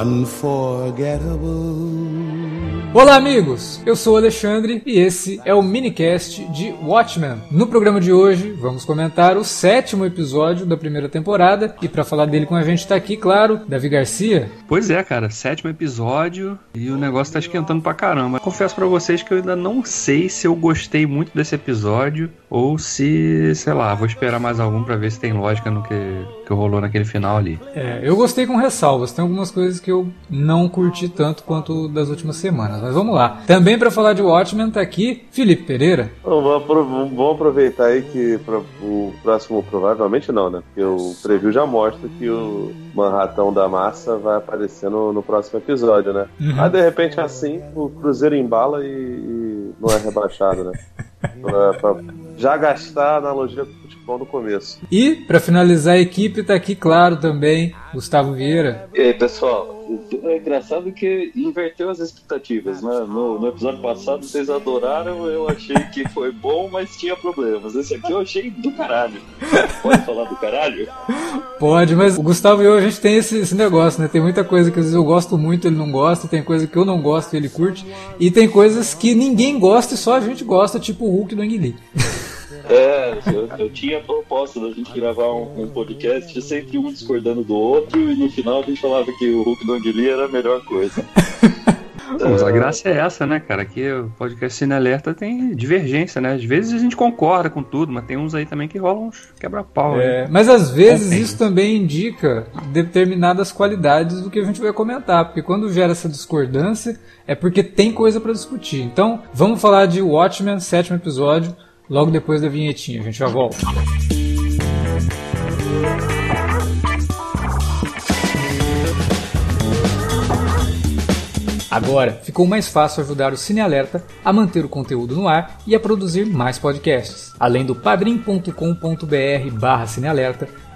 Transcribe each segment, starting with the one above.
unforgettable. Olá, amigos! Eu sou o Alexandre e esse é o minicast de Watchmen. No programa de hoje, vamos comentar o sétimo episódio da primeira temporada e para falar dele com a gente tá aqui, claro, Davi Garcia. Pois é, cara, sétimo episódio e o negócio tá esquentando pra caramba. Confesso para vocês que eu ainda não sei se eu gostei muito desse episódio ou se, sei lá, vou esperar mais algum para ver se tem lógica no que, que rolou naquele final ali. É, eu gostei com ressalvas. Tem algumas coisas que eu não curti tanto quanto das últimas semanas. Mas vamos lá. Também para falar de Watchmen tá aqui Felipe Pereira. Vamos, aproveitar aí que pra, o próximo, provavelmente não, né? Porque o preview já mostra que o Manhattan da Massa vai aparecer no, no próximo episódio, né? Uhum. Aí de repente assim, o Cruzeiro embala e, e não é rebaixado, né? pra, pra já gastar a analogia com futebol no começo. E, para finalizar a equipe, tá aqui, claro, também, Gustavo Vieira. E aí, pessoal? É engraçado que inverteu as expectativas, né? No, no, episódio passado vocês adoraram, eu achei que foi bom, mas tinha problemas. Esse aqui eu achei do caralho. Pode falar do caralho? Pode, mas o Gustavo e eu, a gente tem esse, esse, negócio, né? Tem muita coisa que às vezes eu gosto muito, ele não gosta, tem coisa que eu não gosto e ele curte, e tem coisas que ninguém gosta e só a gente gosta, tipo o Hulk do Ang Lee. É, eu, eu, tinha a proposta da gente gravar um, um, podcast sempre um discordando do outro e no final a gente falava que o Hulk do Angeli era a melhor coisa. Mas a graça é essa, né, cara? Que o podcast Cine Alerta tem divergência, né? Às vezes a gente concorda com tudo, mas tem uns aí também que rolam uns quebra-pau. É, mas às vezes isso também indica determinadas qualidades do que a gente vai comentar, porque quando gera essa discordância é porque tem coisa para discutir. Então, vamos falar de Watchmen, sétimo episódio logo depois da vinhetinha. A gente já volta. Agora ficou mais fácil ajudar o Cine Alerta a manter o conteúdo no ar e a produzir mais podcasts. Além do padrim.com.br barra cinealerta,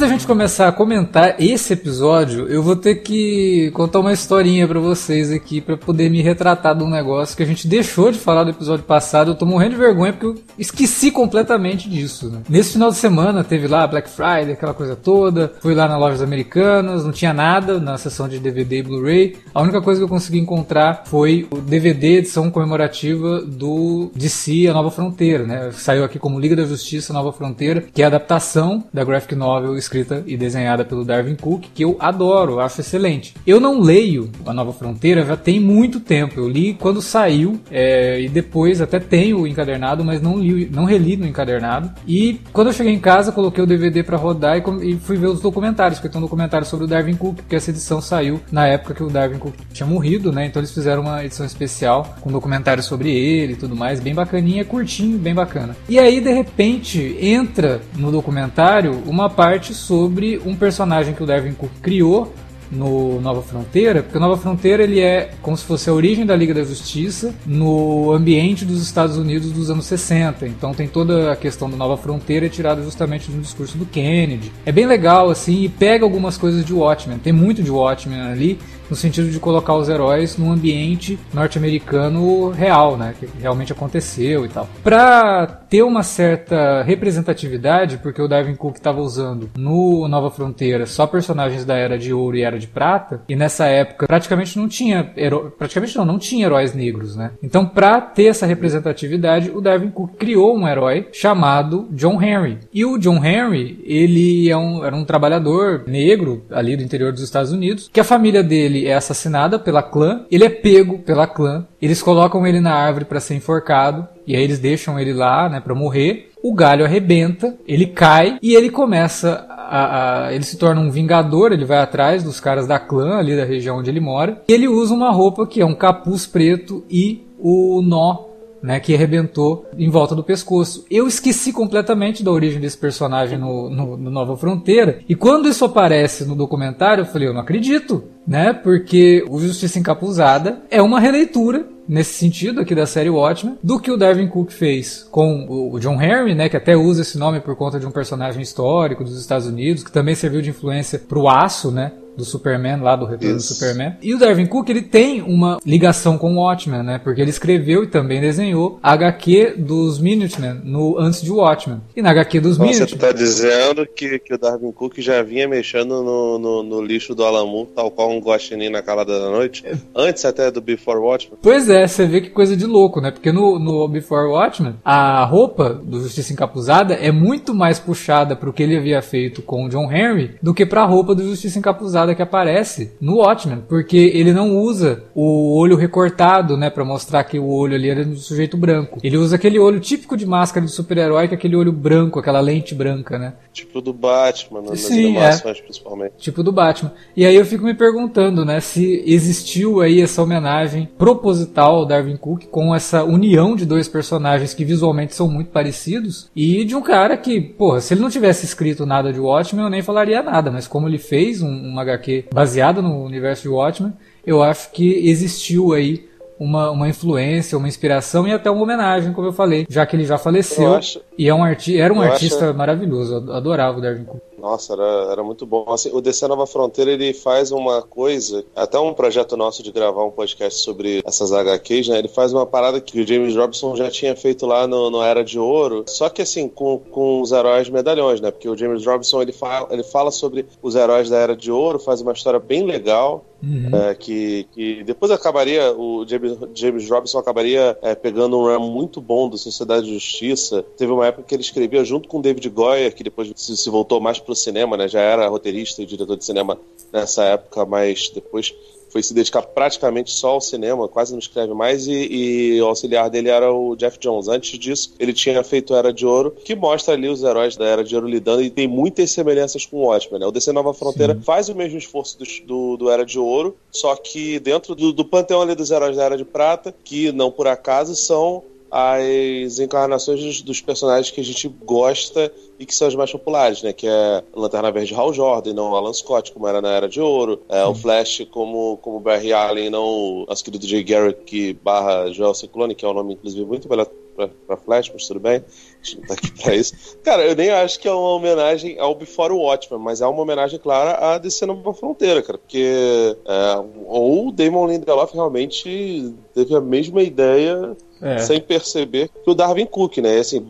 Da gente começar a comentar esse episódio, eu vou ter que contar uma historinha para vocês aqui para poder me retratar de um negócio que a gente deixou de falar do episódio passado. Eu tô morrendo de vergonha porque eu esqueci completamente disso. Né? Nesse final de semana teve lá Black Friday, aquela coisa toda. Fui lá nas lojas americanas, não tinha nada na seção de DVD e Blu-ray. A única coisa que eu consegui encontrar foi o DVD edição comemorativa do DC A Nova Fronteira, né? Saiu aqui como Liga da Justiça Nova Fronteira, que é a adaptação da graphic novel escrita e desenhada pelo Darwin Cook, que eu adoro, acho excelente. Eu não leio A Nova Fronteira já tem muito tempo. Eu li quando saiu é, e depois até tenho o encadernado, mas não li, não reli no encadernado. E quando eu cheguei em casa, coloquei o DVD para rodar e, e, fui ver os documentários, porque tem um documentário sobre o Darwin Cook, porque essa edição saiu na época que o Darwin Cook tinha morrido, né? Então eles fizeram uma edição especial com documentário sobre ele e tudo mais, bem bacaninha, curtinho, bem bacana. E aí de repente entra no documentário uma parte parte sobre um personagem que o Darwin criou no Nova Fronteira, porque o Nova Fronteira ele é como se fosse a origem da Liga da Justiça no ambiente dos Estados Unidos dos anos 60. Então tem toda a questão da Nova Fronteira tirada justamente do discurso do Kennedy. É bem legal assim e pega algumas coisas de Watchmen. Tem muito de Watchmen ali no sentido de colocar os heróis num ambiente norte-americano real, né, que realmente aconteceu e tal. Para ter uma certa representatividade, porque o Darwin Cook estava usando no Nova Fronteira só personagens da Era de Ouro e Era de Prata, e nessa época praticamente não tinha praticamente não, não tinha heróis negros, né? Então, para ter essa representatividade, o Darwin Cook criou um herói chamado John Henry. E o John Henry, ele é um, era um trabalhador negro ali do interior dos Estados Unidos, que a família dele é assassinada pela clã, ele é pego pela clã, eles colocam ele na árvore para ser enforcado, e aí eles deixam ele lá, né, para morrer. O galho arrebenta, ele cai e ele começa a, a, ele se torna um vingador, ele vai atrás dos caras da clã ali da região onde ele mora. E ele usa uma roupa que é um capuz preto e o nó né, que arrebentou em volta do pescoço. Eu esqueci completamente da origem desse personagem no, no, no, Nova Fronteira. E quando isso aparece no documentário, eu falei, eu não acredito, né? Porque o Justiça Encapuzada é uma releitura nesse sentido aqui da série Watchmen, do que o Darwin Cook fez com o John Henry, né, que até usa esse nome por conta de um personagem histórico dos Estados Unidos, que também serviu de influência para o Aço, né, do Superman, lá do retorno Isso. do Superman. E o Darwin Cook, ele tem uma ligação com o Watchmen, né? Porque ele escreveu e também desenhou a HQ dos Minutemen no antes de Watchmen. E na HQ dos Minutemen... Você tá dizendo que, que o Darwin Cook já vinha mexendo no, no, no lixo do Alamu, tal qual um guaxinim na calada da noite? Antes até do Before Watchmen? Pois é, você vê que coisa de louco, né? Porque no, no Before Watchmen, a roupa do Justiça Encapuzada é muito mais puxada pro que ele havia feito com o John Henry do que pra roupa do Justiça Encapuzada que aparece no Watchmen, porque ele não usa o olho recortado, né, para mostrar que o olho ali era do sujeito branco. Ele usa aquele olho típico de máscara de super-herói, que é aquele olho branco, aquela lente branca, né? Tipo do Batman, nas Sim, animações é. principalmente. Tipo do Batman. E aí eu fico me perguntando, né, se existiu aí essa homenagem proposital ao Darwin Cook com essa união de dois personagens que visualmente são muito parecidos e de um cara que, porra, se ele não tivesse escrito nada de Watchmen, eu nem falaria nada, mas como ele fez um, um HQ baseado no universo de Watchmen, eu acho que existiu aí uma, uma influência, uma inspiração e até uma homenagem, como eu falei, já que ele já faleceu acho, e é um arti era um artista acho... maravilhoso, eu adorava o Darwin Cook. Nossa, era, era muito bom. Assim, o DC Nova Fronteira ele faz uma coisa, até um projeto nosso de gravar um podcast sobre essas HQs, né? Ele faz uma parada que o James Robson já tinha feito lá no, no Era de Ouro, só que assim, com, com os heróis medalhões, né? Porque o James Robson ele fala, ele fala sobre os heróis da Era de Ouro, faz uma história bem legal, Uhum. É, que, que depois acabaria, o James, James Robinson acabaria é, pegando um run muito bom do Sociedade de Justiça. Teve uma época que ele escrevia junto com David Goyer, que depois se, se voltou mais pro cinema, né? Já era roteirista e diretor de cinema nessa época, mas depois foi se dedicar praticamente só ao cinema, quase não escreve mais, e, e, o auxiliar dele era o Jeff Jones. Antes disso, ele tinha feito Era de Ouro, que mostra ali os heróis da Era de Ouro lidando, e tem muitas semelhanças com o Watchmen. Né? O DC Nova Fronteira Sim. faz o mesmo esforço do, do, do, Era de Ouro, só que dentro do, do panteão ali dos heróis da Era de Prata, que não por acaso são as encarnações dos, dos, personagens que a gente gosta e que são os mais populares, né? Que é Lanterna Verde Hal Jordan, não Alan Scott, como era na Era de Ouro, é, o Flash como, como Barry Allen, não o nosso querido Jay que barra Joel Ciclone, que é um nome, inclusive, muito melhor pra, pra Flash, mas tudo bem, a gente não tá aqui pra isso. Cara, eu nem acho que é uma homenagem ao Before Watchmen, mas é uma homenagem clara a DC Nova Fronteira, cara, porque é, ou o Damon Lindelof realmente teve a mesma ideia é. sem perceber que o Darwin Cook, né? Assim,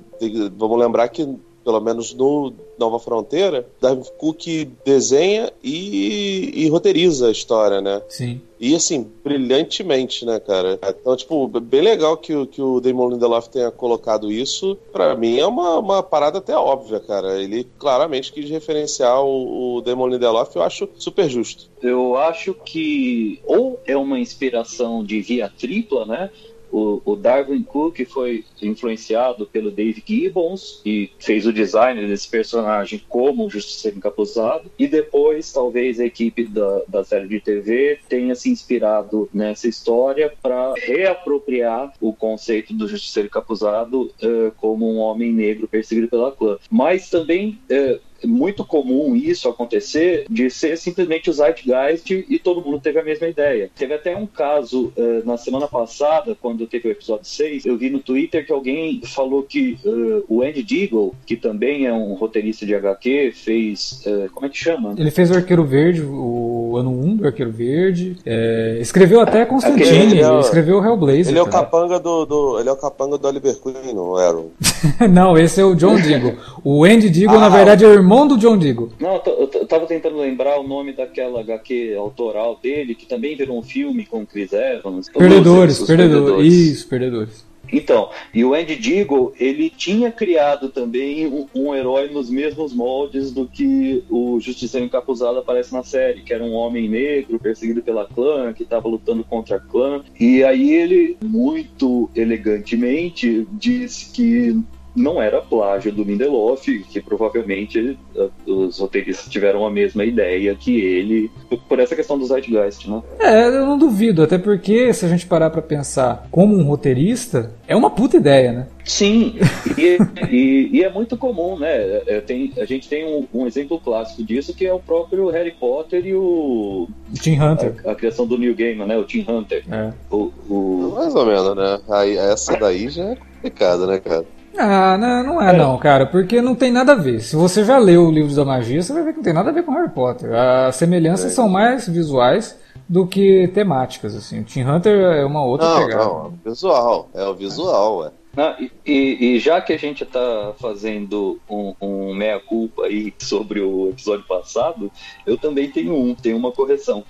vamos lembrar que pelo menos no Nova Fronteira, Darwin Cook desenha e, e, roteiriza a história, né? Sim. E assim, brilhantemente, né, cara? Então, tipo, bem legal que, o, que o Damon Lindelof tenha colocado isso. Para mim é uma, uma parada até óbvia, cara. Ele claramente quis referenciar o, o Damon Lindelof, eu acho super justo. Eu acho que ou é uma inspiração de via tripla, né? O, o, Darwin Cook foi influenciado pelo Dave Gibbons e fez o design desse personagem como Justiceiro Encapuzado. E depois, talvez, a equipe da, da série de TV tenha se inspirado nessa história para reapropriar o conceito do Justiceiro Encapuzado uh, como um homem negro perseguido pela clã. Mas também uh, muito comum isso acontecer de ser simplesmente o Zeitgeist e todo mundo teve a mesma ideia. Teve até um caso uh, na semana passada, quando teve o episódio 6, eu vi no Twitter que alguém falou que uh, o Andy Deagle, que também é um roteirista de HQ, fez. Uh, como é que chama? Ele fez o Arqueiro Verde, o ano 1 do Arqueiro Verde. É, escreveu até Constantine, é o- escreveu o Hellblazer. Ele é o cara. capanga do, do- ele é o capanga do Oliver Queen, não era? o- Não, esse é o John Diggle. O Andy Diggle, Ah, na verdade, é o irmão do John Diggle. Não, eu, eu tava tentando lembrar o nome daquela HQ autoral dele, que também virou um filme com o Chris Evans. Perdedores, Os perdedores. Isso, perdedores. Então, e o Andy Diggle, ele tinha criado também um, um herói nos mesmos moldes do que o Justiceiro Encapuzado aparece na série, que era um homem negro perseguido pela clã, que estava lutando contra a clã. E aí ele, muito elegantemente, disse que não era plágio do Lindelof, que provavelmente eh, os roteiristas tiveram a mesma ideia que ele, por essa questão do Zeitgeist, né? É, eu não duvido, até porque se a gente parar pra pensar como um roteirista, é uma puta ideia, né? Sim, e, e- e é muito comum, né? É, tem- a gente tem um, um exemplo clássico disso que é o próprio Harry Potter e o, Tim Hunter. a, a criação do New Gaiman, né? O Tim Hunter. É. O, o- Mais ou menos, né? Aí, essa daí já é complicada, né, cara? Ah, não, não é, não, cara, porque não tem nada a ver. Se você já leu o livro da magia, você vai ver que não tem nada a ver com Harry Potter. As semelhanças É. são mais visuais do que temáticas, assim. O Tim Hunter é uma outra Não, pegada. não, é o visual. É o visual. Ah, e- e, e já que a gente está fazendo um, um meia-culpa aí sobre o episódio passado, eu também tenho um, tenho uma correção.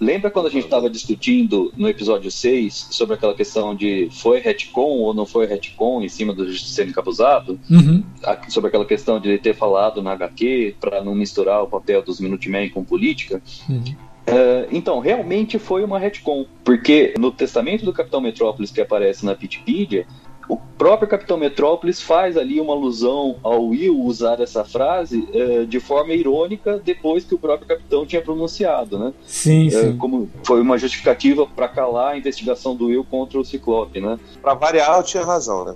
Lembra quando a gente estava discutindo no episódio 6 sobre aquela questão de foi retcon ou não foi retcon em cima do Justiceiro Encapuzado? Uhum. A- sobre aquela questão de ele ter falado na HQ para não misturar o papel dos Minutemen com política. Uhum. É, então, realmente foi uma retcon, porque no testamento do Capitão Metrópolis que aparece na Wikipedia, o próprio Capitão Metrópolis faz ali uma alusão ao Will usar essa frase é, de forma irônica depois que o próprio Capitão tinha pronunciado, né? Sim, É, sim. como foi uma justificativa para calar a investigação do Will contra o Ciclope, né? Pra variar, eu tinha razão, né?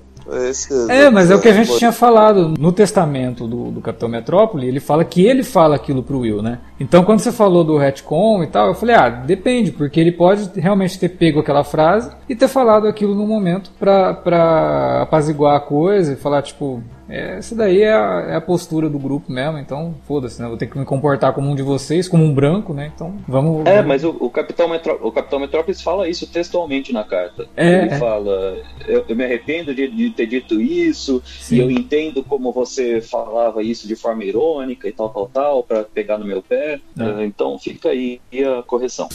É, mas é o que a gente tinha falado no testamento do, do Capitão Metrópole, ele fala que ele fala aquilo pro Will, né? Então quando você falou do retcon e tal, eu falei, ah, depende, porque ele pode realmente ter pego aquela frase e ter falado aquilo no momento pra, pra apaziguar a coisa e falar, tipo, é, essa daí é a, é a postura do grupo mesmo, então foda-se, né? Vou ter que me comportar como um de vocês, como um branco, né? Então vamos. É, mas o, o Capitão Metró- o Capitão Metrópolis fala isso textualmente na carta. É, Ele é. fala: eu, eu me arrependo de, de ter dito isso, Sim. e eu entendo como você falava isso de forma irônica e tal, tal, tal, pra pegar no meu pé. É. Então fica aí a correção.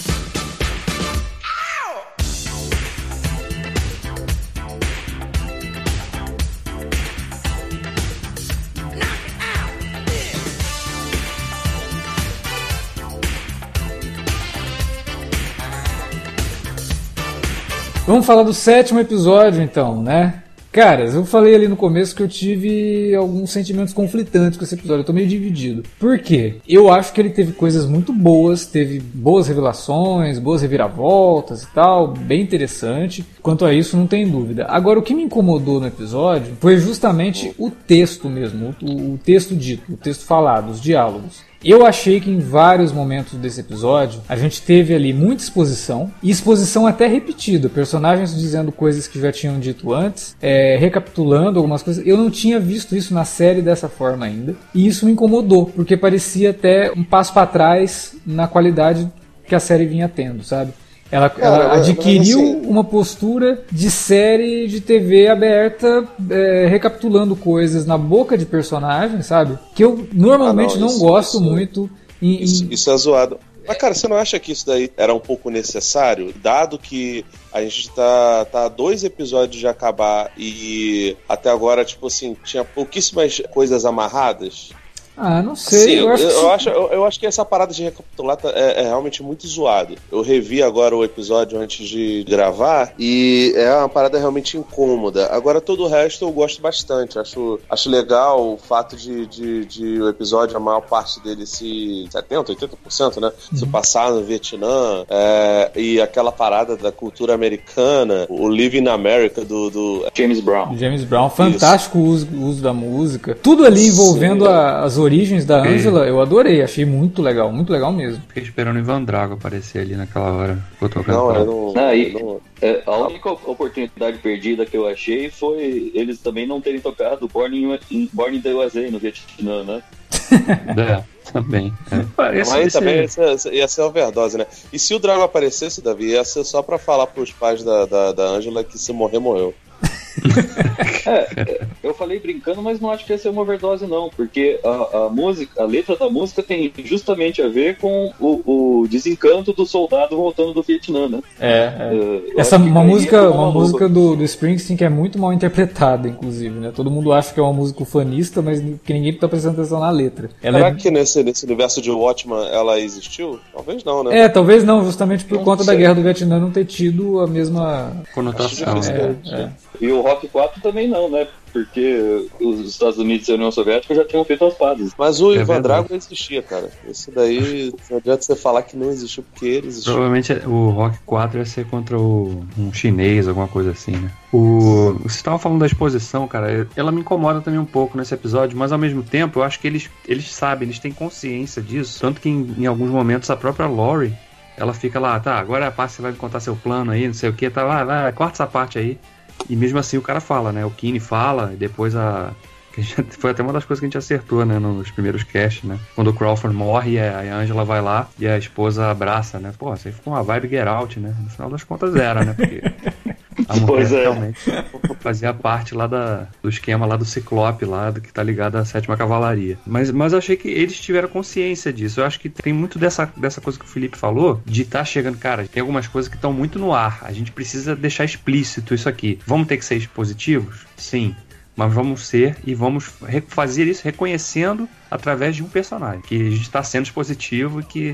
Vamos falar do sétimo episódio, então, né? Caras, eu falei ali no começo que eu tive alguns sentimentos conflitantes com esse episódio. Eu tô meio dividido. Por quê? Eu acho que ele teve coisas muito boas, teve boas revelações, boas reviravoltas e tal, bem interessante. Quanto a isso, não tem dúvida. Agora, o que me incomodou no episódio foi justamente o texto mesmo, o, o texto dito, o texto falado, os diálogos. Eu achei que em vários momentos desse episódio a gente teve ali muita exposição e exposição até repetida, personagens dizendo coisas que já tinham dito antes, é, recapitulando algumas coisas. Eu não tinha visto isso na série dessa forma ainda e isso me incomodou porque parecia até um passo para trás na qualidade que a série vinha tendo, sabe? Ela, ela Cara, adquiriu assim- uma postura de série de TV aberta, é, recapitulando coisas na boca de personagens, sabe? Que eu normalmente Ah, não, não, isso- gosto isso- muito. Em, Isso, em- isso é zoado. Mas, cara, você não acha que isso daí era um pouco necessário? Dado que a gente tá, tá a dois episódios de acabar e até agora, tipo assim, tinha pouquíssimas coisas amarradas. Ah, não sei. Sim, eu, acho que eu, acho, eu, eu acho que essa parada de recapitular tá- é, é realmente muito zoado. Eu revi agora o episódio antes de gravar e é uma parada realmente incômoda. Agora todo o resto eu gosto bastante. Acho, acho legal o fato de, de, de o episódio, a maior parte dele se 70%, 80%, né? Se passar no Vietnã é, e aquela parada da cultura americana, o Living America do, do James Brown. James Brown, fantástico o uso, o uso da música. Tudo ali envolvendo Sim. a- as origens da. Angela, eu adorei. Achei muito legal, muito legal mesmo. Fiquei esperando o Ivan Drago aparecer ali naquela hora. Não, eu não. Eu não- É, a única oportunidade perdida que eu achei foi eles também não terem tocado Born in, Born in the USA no Vietnã, né? É. Também. É. Parece Mas também ia, ia ser overdose, né? E se o Drago aparecesse, Davi, ia ser só pra falar pros pais da, da, da Angela que se morrer, morreu. É, eu falei brincando, mas não acho que ia ser uma overdose, não, porque a, a música, a letra da música tem justamente a ver com o, o desencanto do soldado voltando do Vietnã, né? É, é. Uh, essa uma música, uma, uma música do, do Springsteen que é muito mal interpretada, inclusive, né? Todo mundo acha que é uma música ufanista, mas que ninguém tá prestando atenção na letra. Ela Será é... que nesse, nesse universo de Watchman ela existiu? Talvez não, né? É, talvez não, justamente por não conta sei. da guerra do Vietnã não ter tido a mesma conotação. É, é. E o Rock 4 também não, né? Porque os Estados Unidos e a União Soviética já tinham feito as pazes. Mas o é Ivan Drago existia, cara. Isso daí não adianta você falar que não existiu, porque ele existiu. Provavelmente o Rock 4 ia ser contra o, um chinês, alguma coisa assim, né? O, você estava falando da exposição, cara. Ela me incomoda também um pouco nesse episódio, mas ao mesmo tempo eu acho que eles, eles sabem, eles têm consciência disso. Tanto que em, em alguns momentos a própria Lori ela fica lá, tá, agora a parte você vai me contar seu plano aí, não sei o que, tá, lá, vai, corta essa parte aí. E mesmo assim o cara fala, né? O Kine fala, depois a. Foi até uma das coisas que a gente acertou, né? Nos primeiros casts, né? Quando o Crawford morre, a Angela vai lá e a esposa abraça, né? Pô, isso aí ficou uma vibe Get Out, né? No final das contas era, né? Porque a mulher pois é. realmente fazia parte lá da, do esquema lá do Ciclope, lá do que tá ligado à sétima cavalaria. Mas, mas eu achei que eles tiveram consciência disso. Eu acho que tem muito dessa, dessa coisa que o Felipe falou, de estar tá chegando, cara, tem algumas coisas que estão muito no ar. A gente precisa deixar explícito isso aqui. Vamos ter que ser positivos? Sim mas vamos ser e vamos fazer isso reconhecendo através de um personagem que está sendo positivo e que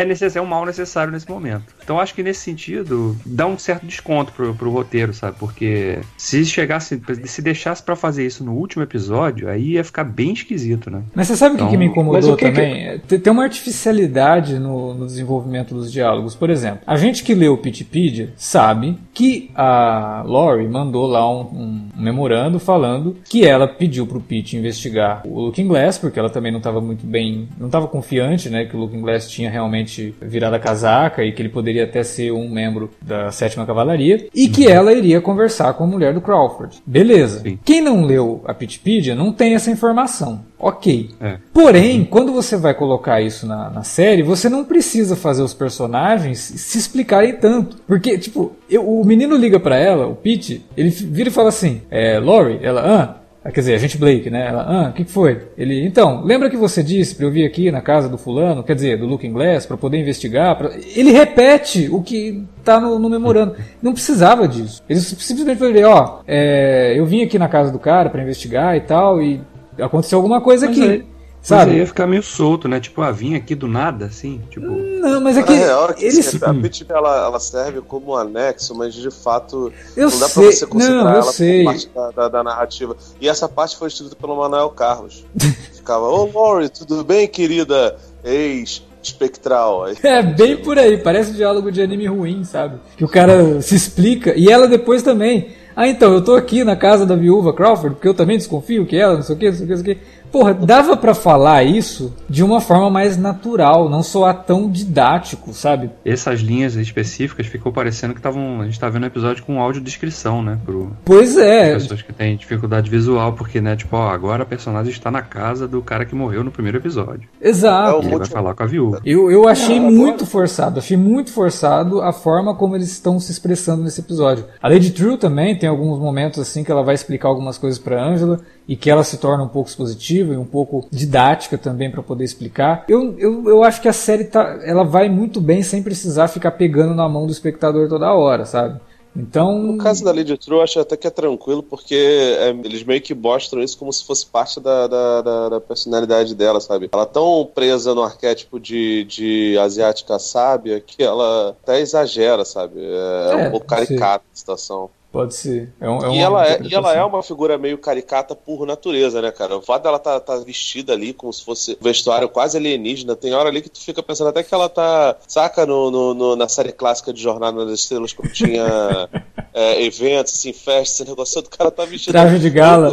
é necessário, é um mal necessário nesse momento. Então acho que nesse sentido dá um certo desconto pro, pro roteiro, sabe? Porque se chegasse, se deixasse para fazer isso no último episódio, aí ia ficar bem esquisito, né? Mas você sabe o então, que, me incomodou que também? Que... Tem uma artificialidade no, no, desenvolvimento dos diálogos. Por exemplo, a gente que leu o Pitpedia sabe que a Lori mandou lá um, um, memorando falando que ela pediu pro Pete investigar o Looking Glass, porque ela também não estava muito bem, não estava confiante, né, que o Looking Glass tinha realmente realmente virado a casaca e que ele poderia até ser um membro da sétima cavalaria e que uhum. ela iria conversar com a mulher do Crawford. Beleza. Sim. Quem não leu a Pitpedia não tem essa informação. Ok. É. Porém, quando você vai colocar isso na, na, série, você não precisa fazer os personagens se explicarem tanto. Porque, tipo, eu, o menino liga para ela, o Pete, ele vira e fala assim: é, Lori, ela, ah, ah, quer dizer, a gente Blake, né? Ela, ah, o que, que foi? Ele, então, lembra que você disse para eu vir aqui na casa do fulano, quer dizer, do Looking Glass, para poder investigar? Pra... Ele repete o que tá no, no, memorando. Não precisava disso. Ele simplesmente falou, ó, é, eu vim aqui na casa do cara para investigar e tal, e aconteceu alguma coisa Mas aqui. Aí, Sabe? Mas ia ficar meio solto, né? Tipo, ah, vim aqui do nada, assim, tipo... Não, mas é que... real, é que eles... A Pitch, ela, ela serve como um anexo, mas de fato eu não dá sei. pra você considerar não, ela sei. como parte da, da, da, narrativa. E essa parte foi escrita pelo Manuel Carlos. Ficava, ô oh, Lori, tudo bem, querida ex espectral. É, bem por aí, parece um diálogo de anime ruim, sabe? Que o cara se explica, e ela depois também. Ah, então, eu tô aqui na casa da viúva Crawford, porque eu também desconfio que ela, não sei o que, não sei o que, não sei o que. Porra, dava para falar isso de uma forma mais natural, não soar tão didático, sabe? Essas linhas específicas ficou parecendo que estavam. A gente tá vendo um episódio com audiodescrição, né? Pro, pois é. Pessoas que têm dificuldade visual, porque, né, tipo, ó, agora a personagem está na casa do cara que morreu no primeiro episódio. Exato. E ele vai falar com a viúva. Eu, eu achei muito forçado, achei muito forçado a forma como eles estão se expressando nesse episódio. A Lady True também tem alguns momentos assim que ela vai explicar algumas coisas para Angela e que ela se torna um pouco expositiva e um pouco didática também para poder explicar. Eu, eu, eu acho que a série tá, ela vai muito bem sem precisar ficar pegando na mão do espectador toda hora, sabe? Então. No caso da Lady True, eu acho até que é tranquilo, porque é, eles meio que mostram isso como se fosse parte da, da, da, da, personalidade dela, sabe? Ela é tão presa no arquétipo de, de asiática sábia que ela até exagera, sabe? É, é um pouco caricata a situação. Pode ser. É um, é e, ela é, e ela é uma figura meio caricata por natureza, né, cara? O fato dela tá, tá vestida ali como se fosse um vestuário quase alienígena. Tem hora ali que tu fica pensando até que ela tá. Saca no, no, no na série clássica de Jornada das Estrelas, quando tinha é, eventos, assim, festas, esse negócio, o cara tá vestido. Traje de gala.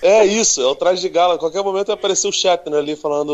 É isso, é o traje de gala. A qualquer momento vai aparecer o Shatner ali falando,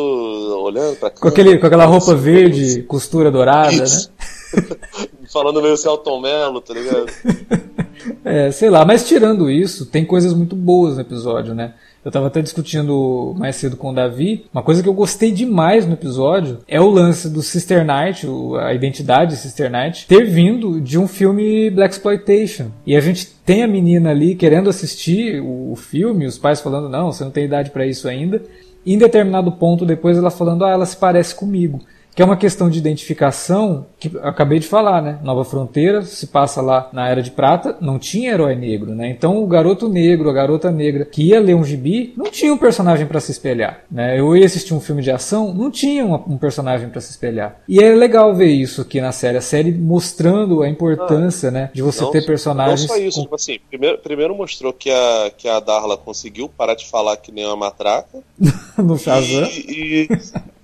olhando pra cá. Com, aquele, com aquela roupa verde, costura dourada, isso. né? falando meio Celton Mello, tá ligado? É, sei lá, mas tirando isso, tem coisas muito boas no episódio, né? Eu tava até discutindo mais cedo com o Davi. Uma coisa que eu gostei demais no episódio é o lance do Sister Night, a identidade de Sister Night, ter vindo de um filme Black Exploitation. E a gente tem a menina ali querendo assistir o filme, os pais falando: não, você não tem idade para isso ainda. E em determinado ponto depois ela falando: ah, ela se parece comigo que é uma questão de identificação que acabei de falar, né? Nova Fronteira se passa lá na Era de Prata, não tinha herói negro, né? Então o garoto negro, a garota negra que ia ler um gibi, não tinha um personagem para se espelhar, né? Eu ia assistir um filme de ação, não tinha um personagem para se espelhar. E é legal ver isso aqui na série, a série mostrando a importância, ah, né, de você não, ter personagens. Não só isso, com... tipo assim, primeiro, primeiro mostrou que a que a Darla conseguiu parar de falar que nem uma matraca. no Shazam. E, e,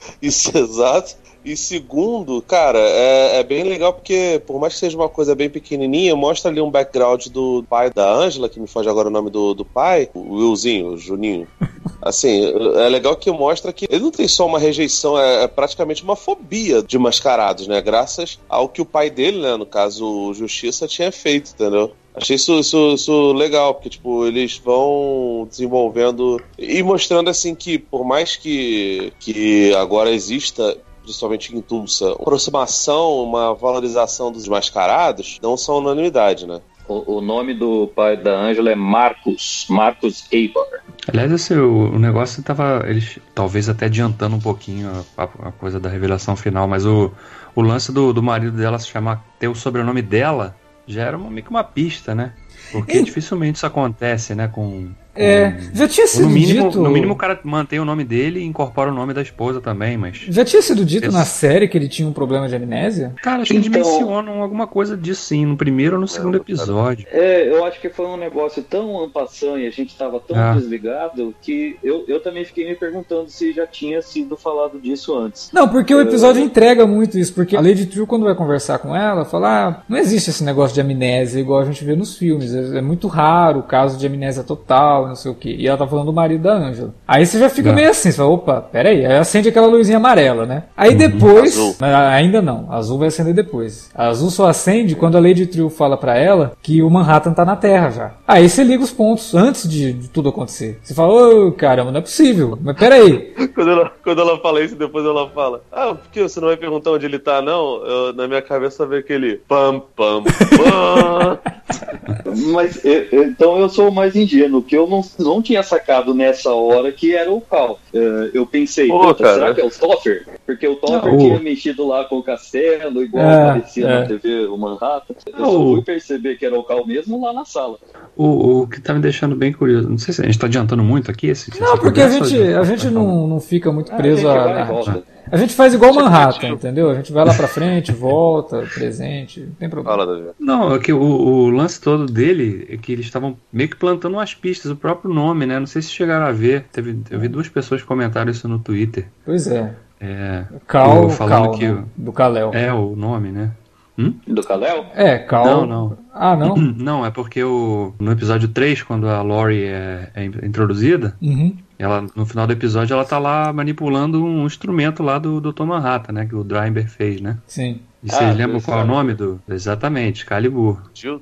isso, exato. E segundo, cara, é, é, bem legal porque, por mais que seja uma coisa bem pequenininha, mostra ali um background do pai da Ângela, que me foge agora o nome do, do pai, o Willzinho, o Juninho. Assim, é legal que mostra que ele não tem só uma rejeição, é, é, praticamente uma fobia de mascarados, né? Graças ao que o pai dele, né, no caso o Justiça, tinha feito, entendeu? Achei isso, isso, isso, legal, porque, tipo, eles vão desenvolvendo e mostrando, assim, que por mais que, que agora exista principalmente em Tulsa, uma aproximação, uma valorização dos mascarados, não são unanimidade, né? O, o nome do pai da Ângela é Marcos, Marcos Eibar. Aliás, esse, o, o negócio estava, eles talvez até adiantando um pouquinho a, a, coisa da revelação final, mas o, o lance do, do marido dela se chamar, ter o sobrenome dela, já era uma, meio que uma pista, né? Porque e... dificilmente isso acontece, né, com, é, já tinha sido no mínimo, dito. No mínimo o cara mantém o nome dele e incorpora o nome da esposa também, mas. Já tinha sido dito Esse... na série que ele tinha um problema de amnésia? Cara, acho que então... eles mencionam alguma coisa disso sim, no primeiro ou no segundo episódio. É, eu acho que foi um negócio tão ampassão e a gente tava tão ah. desligado que eu, eu também fiquei me perguntando se já tinha sido falado disso antes. Não, porque o episódio eu... entrega muito isso, porque a Lady True, quando vai conversar com ela, fala: ah, não existe esse negócio de amnésia igual a gente vê nos filmes. É, é muito raro o caso de amnésia total, não sei o que. E ela tá falando do marido da Ângela. Aí você já fica não. meio assim, você fala, opa, peraí, aí acende aquela luzinha amarela, né? Aí uhum. depois, azul. ainda não, azul vai acender depois. A azul só acende quando a Lady Trio fala para ela que o Manhattan tá na Terra já. Aí você liga os pontos antes de, de tudo acontecer. Você fala, ô oh, caramba, não é possível, mas peraí. quando, ela, quando ela fala isso, depois ela fala, ah, por que você não vai perguntar onde ele tá, não? Eu, na minha cabeça veio aquele pam, pam, pam. mas eu, então eu sou mais ingênuo, que eu não, não tinha sacado nessa hora que era o Cal. Uh, eu pensei, Pô, será que é o Topper? Porque o Topper tinha mexido lá com o castelo, igual é, aparecia é. na TV, o Manhattan. Eu só fui perceber que era o Cal mesmo lá na sala. O, o que tá me deixando bem curioso, não sei se a gente tá adiantando muito aqui esse. Não, porque a gente, a gente não, não fica muito preso ah, a. a gente faz igual Manhattan, entendeu? A gente vai lá pra frente, volta, presente, não tem problema. Fala, Não, é que o, o, lance todo dele é que eles estavam meio que plantando umas pistas, o próprio nome, né? Não sei se chegaram a ver. Teve, eu vi duas pessoas comentaram isso no Twitter. Pois é. É. Cal, falando Cal, que né? do Kalel. É o nome, né? Hum? Do Kalel? É, Cal. Não, não. Ah, não? Não, é porque o, no episódio 3, quando a Lori é, é introduzida, uhum. Ela, no final do episódio ela tá lá manipulando um instrumento lá do, do Tom Manhattan, né? Que o Dreiber fez, né? Sim. E vocês ah, lembram qual é o nome do. Exatamente, Calibur.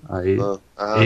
Aí, ah,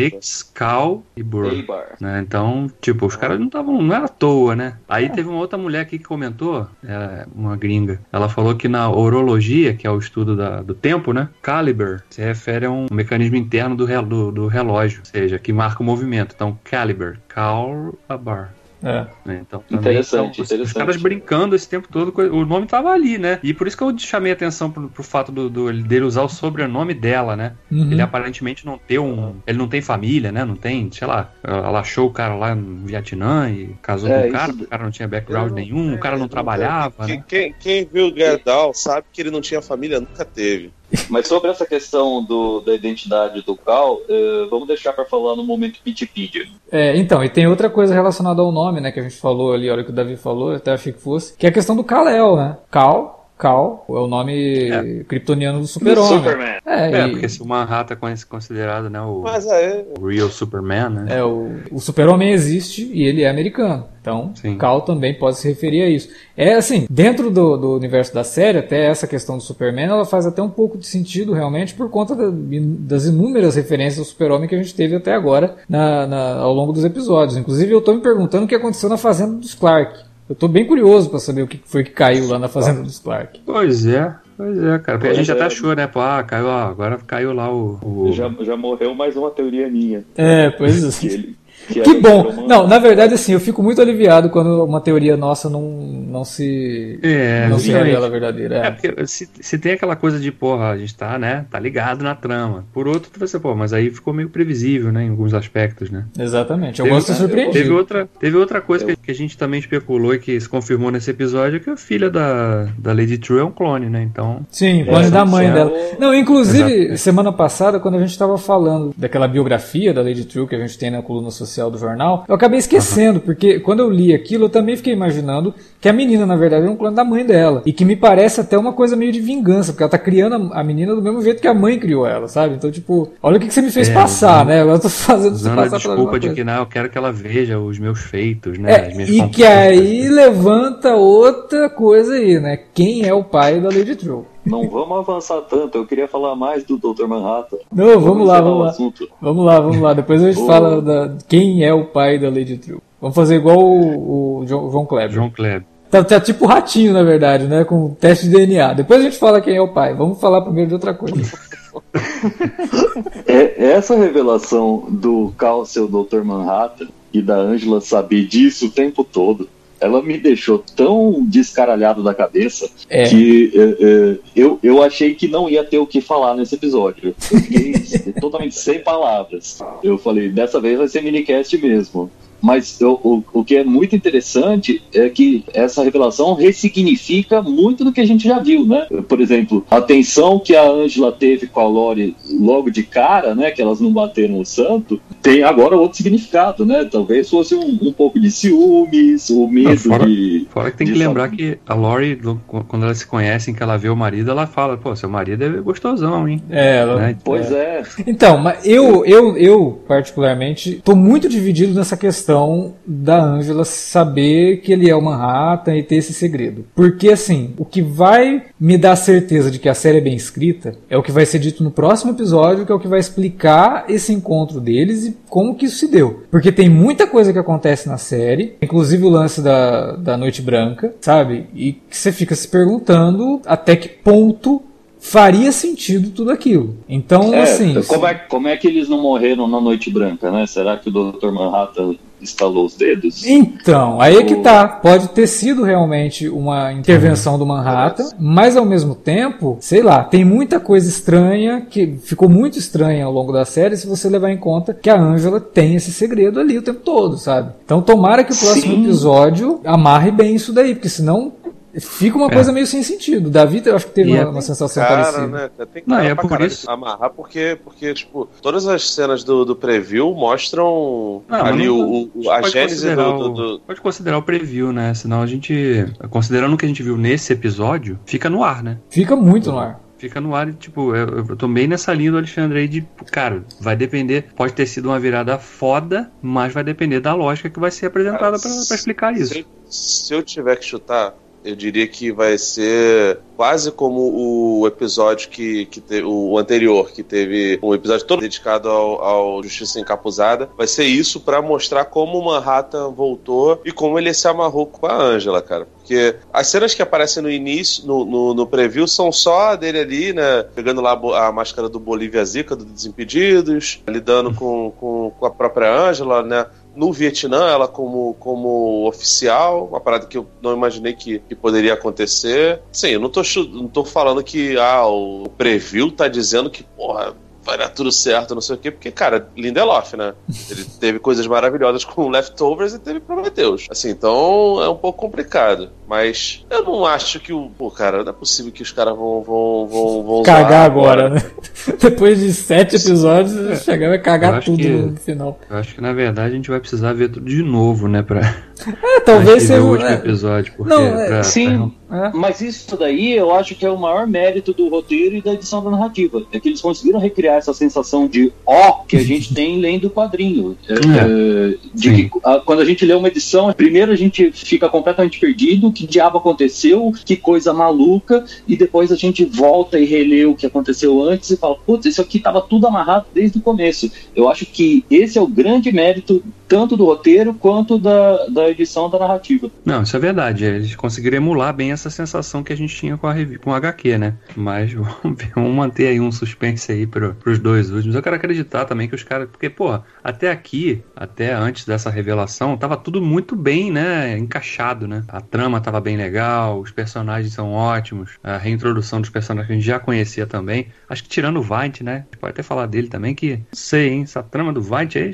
Cal e Burr. Né? Então, tipo, os caras não estavam. Não era à toa, né? Aí teve uma outra mulher aqui que comentou, é, uma gringa. Ela falou que na orologia, que é o estudo da, do tempo, né? Caliber se refere a um mecanismo interno do, do, do relógio, ou seja, que marca o movimento. Então, Caliber, Caliber. É. Né? Então, interessante, então, interessante. Os caras brincando esse tempo todo, o nome tava ali, né? E por isso que eu chamei a atenção pro, pro fato do, do, dele usar o sobrenome dela, né? Uhum. Ele aparentemente não tem um. Ele não tem família, né? Não tem, sei lá, ela achou o cara lá no Vietnã e casou é, com o cara, isso... o cara não tinha background não, nenhum, o cara não trabalhava. Quem, né? quem, quem viu o Gerdau sabe que ele não tinha família, nunca teve. Mas sobre essa questão do, da identidade do Cal, uh, vamos deixar para falar no momento Wikipedia. É, então, e tem outra coisa relacionada ao nome, né, que a gente falou ali, a hora que o Davi falou, até achei que fosse, que é a questão do Kal-El, né? Cal Cal é o nome é. kryptoniano do super-homem. Superman. É, é e... porque se o Manhattan é considerado né, o, Mas é. o real Superman, né? É, o, o super-homem existe e ele é americano. Então, Sim. Cal também pode se referir a isso. É assim, dentro do, do, universo da série, até essa questão do Superman, ela faz até um pouco de sentido realmente por conta da, das inúmeras referências ao Super-Homem que a gente teve até agora na, na, ao longo dos episódios. Inclusive, eu estou me perguntando o que aconteceu na Fazenda dos Clark. Eu tô bem curioso para saber o que foi que caiu lá na fazenda dos Clark. Pois é, pois é, cara. Porque a gente é. até achou, né? Pô, ah, caiu, ó, agora caiu lá o. o... Já, já morreu mais uma teoria minha. É, pois é. ele, que, que bom. Não, na verdade, assim, eu fico muito aliviado quando uma teoria nossa não, não se. É, não se revela verdadeira. É, é porque se, se tem aquela coisa de, porra, a gente tá, né? Tá ligado na trama. Por outro, tu vai ser, pô, mas aí ficou meio previsível, né? Em alguns aspectos, né? Exatamente. Eu teve, gosto de surpreender. Teve outra, teve outra coisa que, que a gente também especulou e que se confirmou nesse episódio, que a filha da, da Lady True é um clone, né? Então. Sim, clone da mãe dela. Não, inclusive, Exato. semana passada, quando a gente tava falando daquela biografia da Lady True que a gente tem na coluna social do jornal, eu acabei esquecendo, uhum. porque quando eu li aquilo, eu também fiquei imaginando que a menina, na verdade, era um clone da mãe dela. E que me parece até uma coisa meio de vingança, porque ela tá criando a menina do mesmo jeito que a mãe criou ela, sabe? Então, tipo, olha o que, que você me fez é, passar, usando, né? Agora eu tô fazendo usando passar a desculpa de que não, eu quero que ela veja os meus feitos, né? É, e que aí levanta outra coisa aí, né? Quem é o pai da Lady True? Não vamos avançar tanto, eu queria falar mais do Dr. Manhattan. Não, vamos, vamos lá, vamos lá. Assunto. Vamos lá, vamos lá. Depois a gente fala da, quem é o pai da Lady True. Vamos fazer igual o, o João Kleber. João Kleber. Tá, tá tipo ratinho, na verdade, né? Com teste de DNA. Depois a gente fala quem é o pai. Vamos falar primeiro de outra coisa. é, essa revelação do Cal ser o Dr. Manhattan e da Angela saber disso o tempo todo ela me deixou tão descaralhado da cabeça é. que é, é, eu, eu achei que não ia ter o que falar nesse episódio. Eu fiquei totalmente sem palavras. Eu falei, dessa vez vai ser minicast mesmo. Mas eu, o, o que é muito interessante é que essa revelação ressignifica muito do que a gente já viu, né? Por exemplo, a tensão que a Angela teve com a Lori logo de cara, né? Que elas não bateram o santo, tem agora outro significado, né? Talvez fosse um, um pouco de ciúmes, o medo não, fora, de. Fora que tem que lembrar que a Lori, quando elas se conhecem, que ela vê o marido, ela fala, pô, seu marido é gostosão, hein? É, ela... né? pois é. é. Então, mas eu, eu, eu, particularmente, tô muito dividido nessa questão questão da Angela saber que ele é o Manhattan e ter esse segredo. Porque assim, o que vai me dar certeza de que a série é bem escrita é o que vai ser dito no próximo episódio, que é o que vai explicar esse encontro deles e como que isso se deu. Porque tem muita coisa que acontece na série, inclusive o lance da, da Noite Branca, sabe? E que você fica se perguntando até que ponto faria sentido tudo aquilo. Então, é, assim. Como é, como é que eles não morreram na Noite Branca, né? Será que o Dr. Manhattan estalou os dedos? Então, aí é que tá. Pode ter sido realmente uma intervenção do Manhattan, mas ao mesmo tempo, sei lá, tem muita coisa estranha que ficou muito estranha ao longo da série se você levar em conta que a Angela tem esse segredo ali o tempo todo, sabe? Então tomara que o próximo Sim. episódio amarre bem isso daí, porque senão Fica uma é. coisa meio sem sentido. Davi, eu acho que teve uma, uma, sensação cara, parecida. Né? Tem cara Não, é por isso. amarrar, porque, porque, tipo, todas as cenas do, do preview mostram não, ali não, o, o, a gênese do, do, do, Pode considerar o preview, né? Senão a gente. Considerando o que a gente viu nesse episódio, fica no ar, né? Fica muito no ar fica no ar e, tipo, eu, eu tô bem nessa linha do Alexandre aí de, cara, vai depender, pode ter sido uma virada foda, mas vai depender da lógica que vai ser apresentada para explicar isso. Se, se, eu tiver que chutar, eu diria que vai ser quase como o episódio que, que teve, o anterior, que teve um episódio todo dedicado ao, ao Justiça Encapuzada. Vai ser isso para mostrar como o Manhattan voltou e como ele se amarrou com a Angela, cara. Porque as cenas que aparecem no início, no, no, no preview, são só dele ali, né? Pegando lá a máscara do Bolívia Zica, do Desimpedidos, lidando com, com, com a própria Angela, né? No Vietnã, ela como, como oficial, uma parada que eu não imaginei que, que poderia acontecer. Sim, eu não tô, não tô falando que ah, o preview tá dizendo que, porra, vai dar tudo certo, não sei o quê, porque, cara, Lindelof, né? Ele teve coisas maravilhosas com Leftovers e teve Prometheus. Assim, então é um pouco complicado. Mas eu não acho que o. Pô, cara, não é possível que os caras vão, vão, vão, vão Cagar agora, agora, né? Depois de sete episódios, é. chegar vai cagar tudo que, no final. Eu acho que na verdade a gente vai precisar ver tudo de novo, né? Pra. É, talvez seja. o último é... episódio. Porque não, é, pra, sim. Pra, É. Mas isso daí eu acho que é o maior mérito do roteiro e da edição da narrativa. É que eles conseguiram recriar essa sensação de ó que a gente tem lendo o quadrinho. É, é, de que a, quando a gente lê uma edição, primeiro a gente fica completamente perdido, que diabo aconteceu, que coisa maluca, e depois a gente volta e relê o que aconteceu antes e fala, putz, isso aqui estava tudo amarrado desde o começo. Eu acho que esse é o grande mérito tanto do roteiro quanto da, da edição da narrativa. Não, isso é verdade. Eles conseguiram emular bem essa sensação que a gente tinha com a com o HQ, né? Mas vamos manter aí um suspense aí pro, pros dois últimos. Eu quero acreditar também que os caras. Porque, pô, até aqui, até antes dessa revelação, tava tudo muito bem, né? Encaixado, né? A trama tava bem legal, os personagens são ótimos, a reintrodução dos personagens que a gente já conhecia também. Acho que tirando o Vine, né? A gente pode até falar dele também, que sei, hein? Essa trama do Vine aí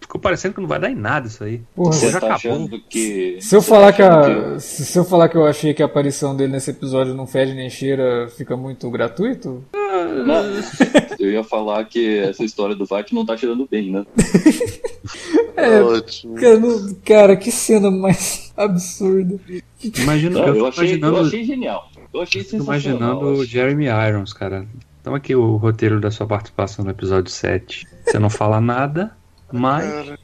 ficou parecendo que não vai dar em nada isso aí. Porra, Você já tá acabou. Que... Se eu falar tá que, a... que se eu falar que eu achei que a aparição dele nesse episódio não fede nem cheira, fica muito gratuito? Não, eu ia falar que essa história do Vite não tá tirando bem, né? é, Ótimo. Cara, não, cara, que cena mais absurda. Imagina, eu, eu, achei, imaginando, eu achei genial. Eu achei sensacional. Imaginando o Jeremy Irons, cara. Então aqui o roteiro da sua participação no episódio 7. Você não fala nada, mas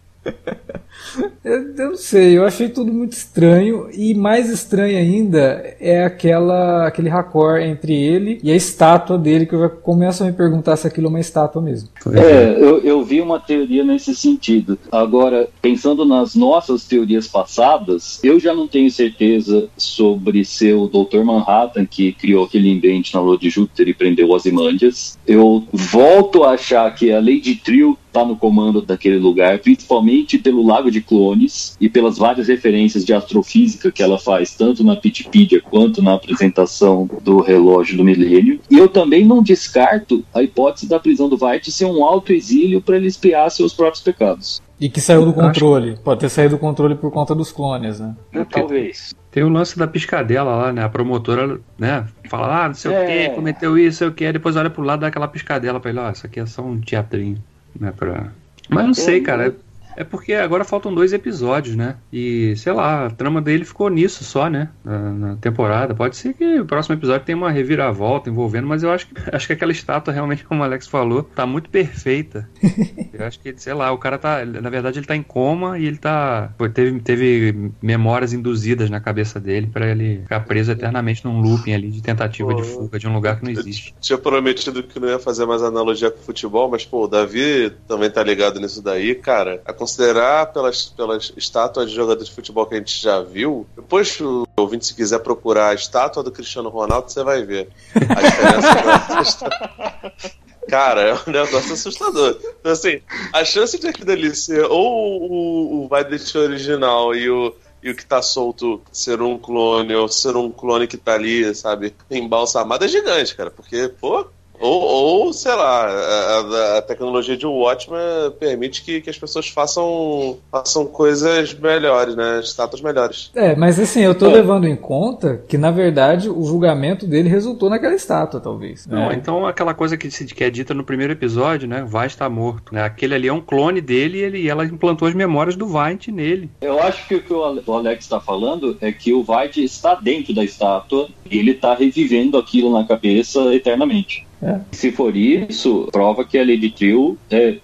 eu, eu, não sei, eu achei tudo muito estranho e mais estranho ainda é aquela aquele raccord entre ele e a estátua dele que eu começo a me perguntar se aquilo é uma estátua mesmo. É, eu, eu vi uma teoria nesse sentido. Agora, pensando nas nossas teorias passadas, eu já não tenho certeza sobre ser o Dr. Manhattan que criou aquele invente na Lua de Júpiter e prendeu Ozymandias. Eu volto a achar que a Lady Trio está no comando daquele lugar, principalmente pelo Lago de Clones e pelas várias referências de astrofísica que ela faz, tanto na Wikipedia quanto na apresentação do relógio do milênio. E eu também não descarto a hipótese da prisão do White ser um autoexílio para ele espiar seus próprios pecados. E que saiu do controle. Acho... Pode ter saído do controle por conta dos clones, né? É, talvez. Tem o lance da piscadela lá, né? A promotora, né? Fala, ah, não sei é. o que, cometeu isso, sei o que, depois olha pro lado dá aquela piscadela pra ele, ó, oh, isso aqui é só um teatrinho né, pra... Mas não sei, cara. É porque agora faltam dois episódios, né? E, sei lá, a trama dele ficou nisso só, né? Na, na, temporada. Pode ser que o próximo episódio tenha uma reviravolta envolvendo, mas eu acho que, acho que aquela estátua, realmente, como o Alex falou, tá muito perfeita. eu acho que, sei lá, o cara tá. Na verdade, ele tá em coma e ele tá. Teve, teve memórias induzidas na cabeça dele para ele ficar preso eternamente num looping ali de tentativa pô, de fuga de um lugar que não existe. tinha prometido que não ia fazer mais analogia com futebol, mas, pô, o Davi também tá ligado nisso daí, cara. A considerar pelas, pelas estátuas de jogadores de futebol que a gente já viu, depois o ouvinte, se quiser procurar a estátua do Cristiano Ronaldo, você vai ver a diferença Cara, é um negócio assustador. Então, assim, a chance de aquilo ali ser ou o, o Violet original e o, e o que tá solto ser um clone, ou ser um clone que tá ali, sabe, embalsamado é gigante, cara. Porque, pô, ou, ou, sei lá, a, a, tecnologia de Watchman permite que, que as pessoas façam, façam coisas melhores, né? Estátuas melhores. É, mas assim, eu tô é. levando em conta que, na verdade, o julgamento dele resultou naquela estátua, talvez. Não, né? então aquela coisa que, que é dita no primeiro episódio, né? Vai estar morto. Né? Aquele ali é um clone dele e, ele, e ela implantou as memórias do White nele. Eu acho que o que o Alex está falando é que o White está dentro da estátua e ele está revivendo aquilo na cabeça eternamente. É. Se for isso, prova que a Lady Trio é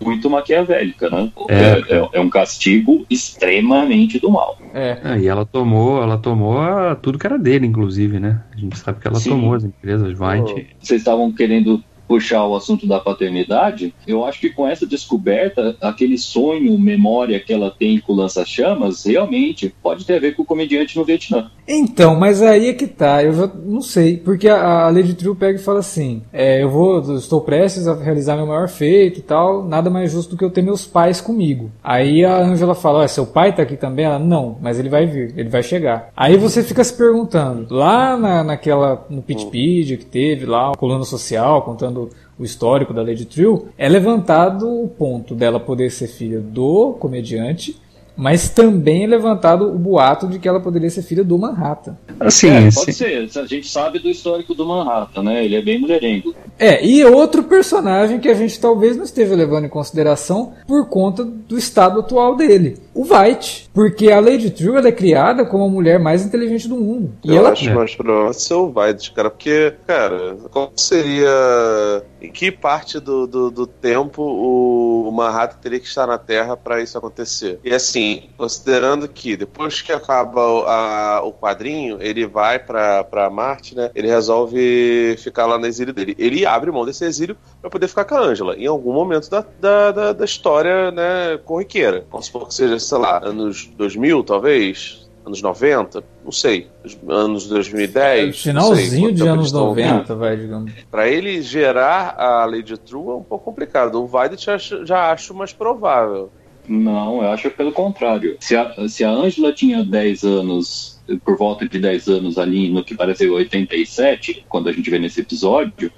muito maquiavélica, né? É. é, é um castigo extremamente do mal. É. é. e ela tomou, ela tomou a, tudo que era dele, inclusive, né? A gente sabe que ela Sim. tomou as empresas Vine. Vocês estavam querendo puxar o assunto da paternidade, eu acho que com essa descoberta, aquele sonho, memória que ela tem com lança-chamas, realmente pode ter a ver com o comediante no Vietnã. Então, mas aí é que tá, eu já não sei, porque a, a Lady True pega e fala assim: é, eu vou, estou prestes a realizar meu maior feito e tal, nada mais justo do que eu ter meus pais comigo. Aí a Angela fala: seu pai tá aqui também? Ela, não, mas ele vai vir, ele vai chegar. Aí você fica se perguntando, lá na, naquela, no Pitpedia que teve lá, coluna social, contando o histórico da Lady Trill, é levantado o ponto dela poder ser filha do comediante Mas também é levantado o boato de que ela poderia ser filha do Manhattan. Assim, é, pode ser. A gente sabe do histórico do Manhattan, né? Ele é bem mulherengo. É, e outro personagem que a gente talvez não esteja levando em consideração por conta do estado atual dele. O White. Porque a Lady True ela é criada como a mulher mais inteligente do mundo. E Eu ela acho mais provável ser o White, cara, porque, cara, qual seria. Em que parte do, do, do tempo o Manhattan teria que estar na Terra para isso acontecer? E assim, considerando que depois que acaba o- a- o quadrinho, ele vai pra pra Marte, né? Ele resolve ficar lá no exílio dele. Ele abre mão desse exílio para poder ficar com a Angela em algum momento da, da, da, da história, né, corriqueira. Vamos supor que seja, sei lá, anos 2000, talvez. Anos 90, não sei. Anos 2010. não sei, Finalzinho quanto de anos eles estão 90, vai, digamos. Pra ele gerar a Lady True é um pouco complicado. O Violet já, já acho mais provável. Não, eu acho pelo contrário. Se a, se a Angela tinha 10 anos, por volta de 10 anos ali no que pareceu 87, quando a gente vê nesse episódio,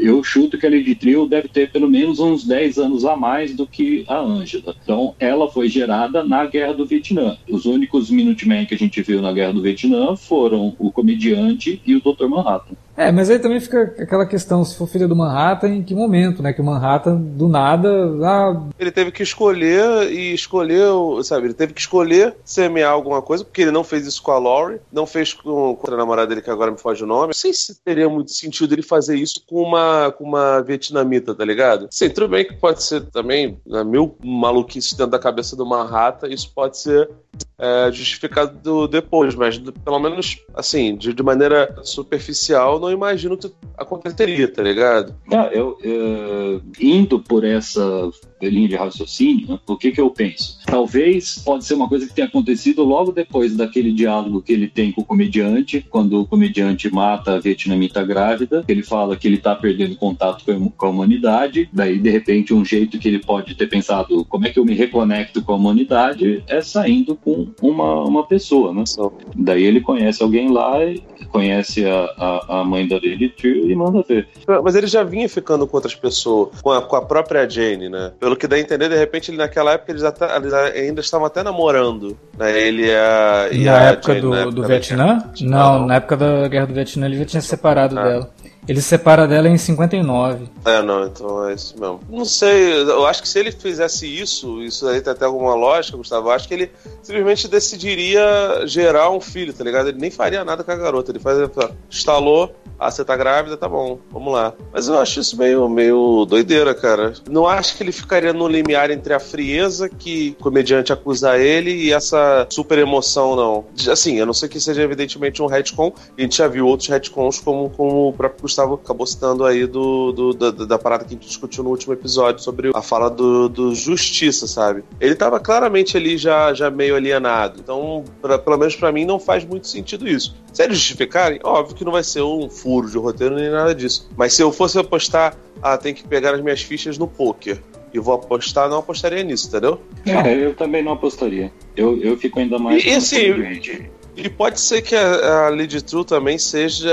eu chuto que a Lady Trio deve ter pelo menos uns 10 anos a mais do que a Angela. Então, ela foi gerada na Guerra do Vietnã. Os únicos Minutemen que a gente viu na Guerra do Vietnã foram o comediante e o Dr. Manhattan. É, mas aí também fica aquela questão, se for filha do Manhattan, em que momento, né? Que o Manhattan, do nada, ah, Ele teve que escolher e escolheu, sabe? Ele teve que escolher semear alguma coisa, porque ele não fez isso com a Laurie, não fez com, com a namorada dele, que agora me foge o nome. Não sei se teria muito sentido ele fazer isso com uma, com uma vietnamita, tá ligado? Sim, tudo bem que pode ser também, né, mil maluquices dentro da cabeça do Manhattan, isso pode ser é, justificado depois, mas pelo menos, assim, de, de maneira superficial, não imagino que aconteceria, tá ligado? Ah, eu, eh, indo por essa linha de raciocínio, né, o que, que eu penso? Talvez pode ser uma coisa que tenha acontecido logo depois daquele diálogo que ele tem com o comediante, quando o comediante mata a vietnamita grávida, ele fala que ele tá perdendo contato com a- humanidade, daí de repente um jeito que ele pode ter pensado como é que eu me reconecto com a humanidade é saindo com uma, uma pessoa, né? Daí ele conhece alguém lá, conhece a, a, a mãe da Lily True e manda ver. Mas ele já vinha ficando com outras pessoas, com a, com a própria Jane, né? Pelo que dá a entender, de repente, ele, naquela época eles, até- eles ainda estavam até namorando. Né? Ele e a. E na a época Jane, do, na do época da Vietnã? Não, não. na época da Guerra do Vietnã ele já tinha separado Ah. dela. Ele separa dela em 59. É, não, então é isso mesmo. Não sei, eu acho que se ele fizesse isso, isso aí tem até alguma lógica, Gustavo. Eu acho que ele simplesmente decidiria gerar um filho, tá ligado? Ele nem faria nada com a garota. Ele faz, instalou, ah, você tá grávida, tá bom, vamos lá. Mas eu acho isso meio, meio doideira, cara. Não acho que ele ficaria no limiar entre a frieza que o comediante acusa ele e essa super emoção, não. Assim, a não ser que seja evidentemente um retcon, a gente já viu outros retcons, como, como o próprio Gustavo acabou citando aí do, do- da, da parada que a gente discutiu no último episódio sobre a fala do, do Justiça, sabe? Ele tava claramente ali já, já meio alienado. Então, pra- pelo menos pra mim, não faz muito sentido isso. Se eles justificarem, óbvio que não vai ser um furo de roteiro nem nada disso. Mas se eu fosse apostar, ah, tem que pegar as minhas fichas no poker e vou apostar, não apostaria nisso, entendeu? É, eu também não apostaria. Eu, eu fico ainda mais. E, e assim. E pode ser que a, a Lady True também seja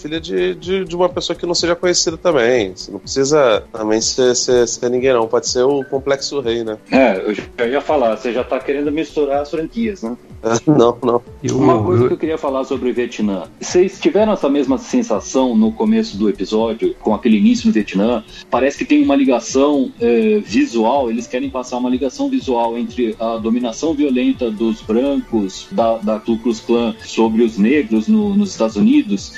filha de, de, de uma pessoa que não seja conhecida também. Você não precisa também ser, ser, ser ninguém, não. Pode ser o Complexo Rei, né? É, eu já ia falar, você já tá querendo misturar as franquias, né? Não, não. Eu, Uma coisa que eu, eu queria falar sobre o Vietnã. Vocês tiveram essa mesma sensação no começo do episódio, com aquele início no Vietnã? Parece que tem uma ligação eh, visual, eles querem passar uma ligação visual entre a dominação violenta dos brancos, da, da Ku Klux Klan, sobre os negros no- nos Estados Unidos,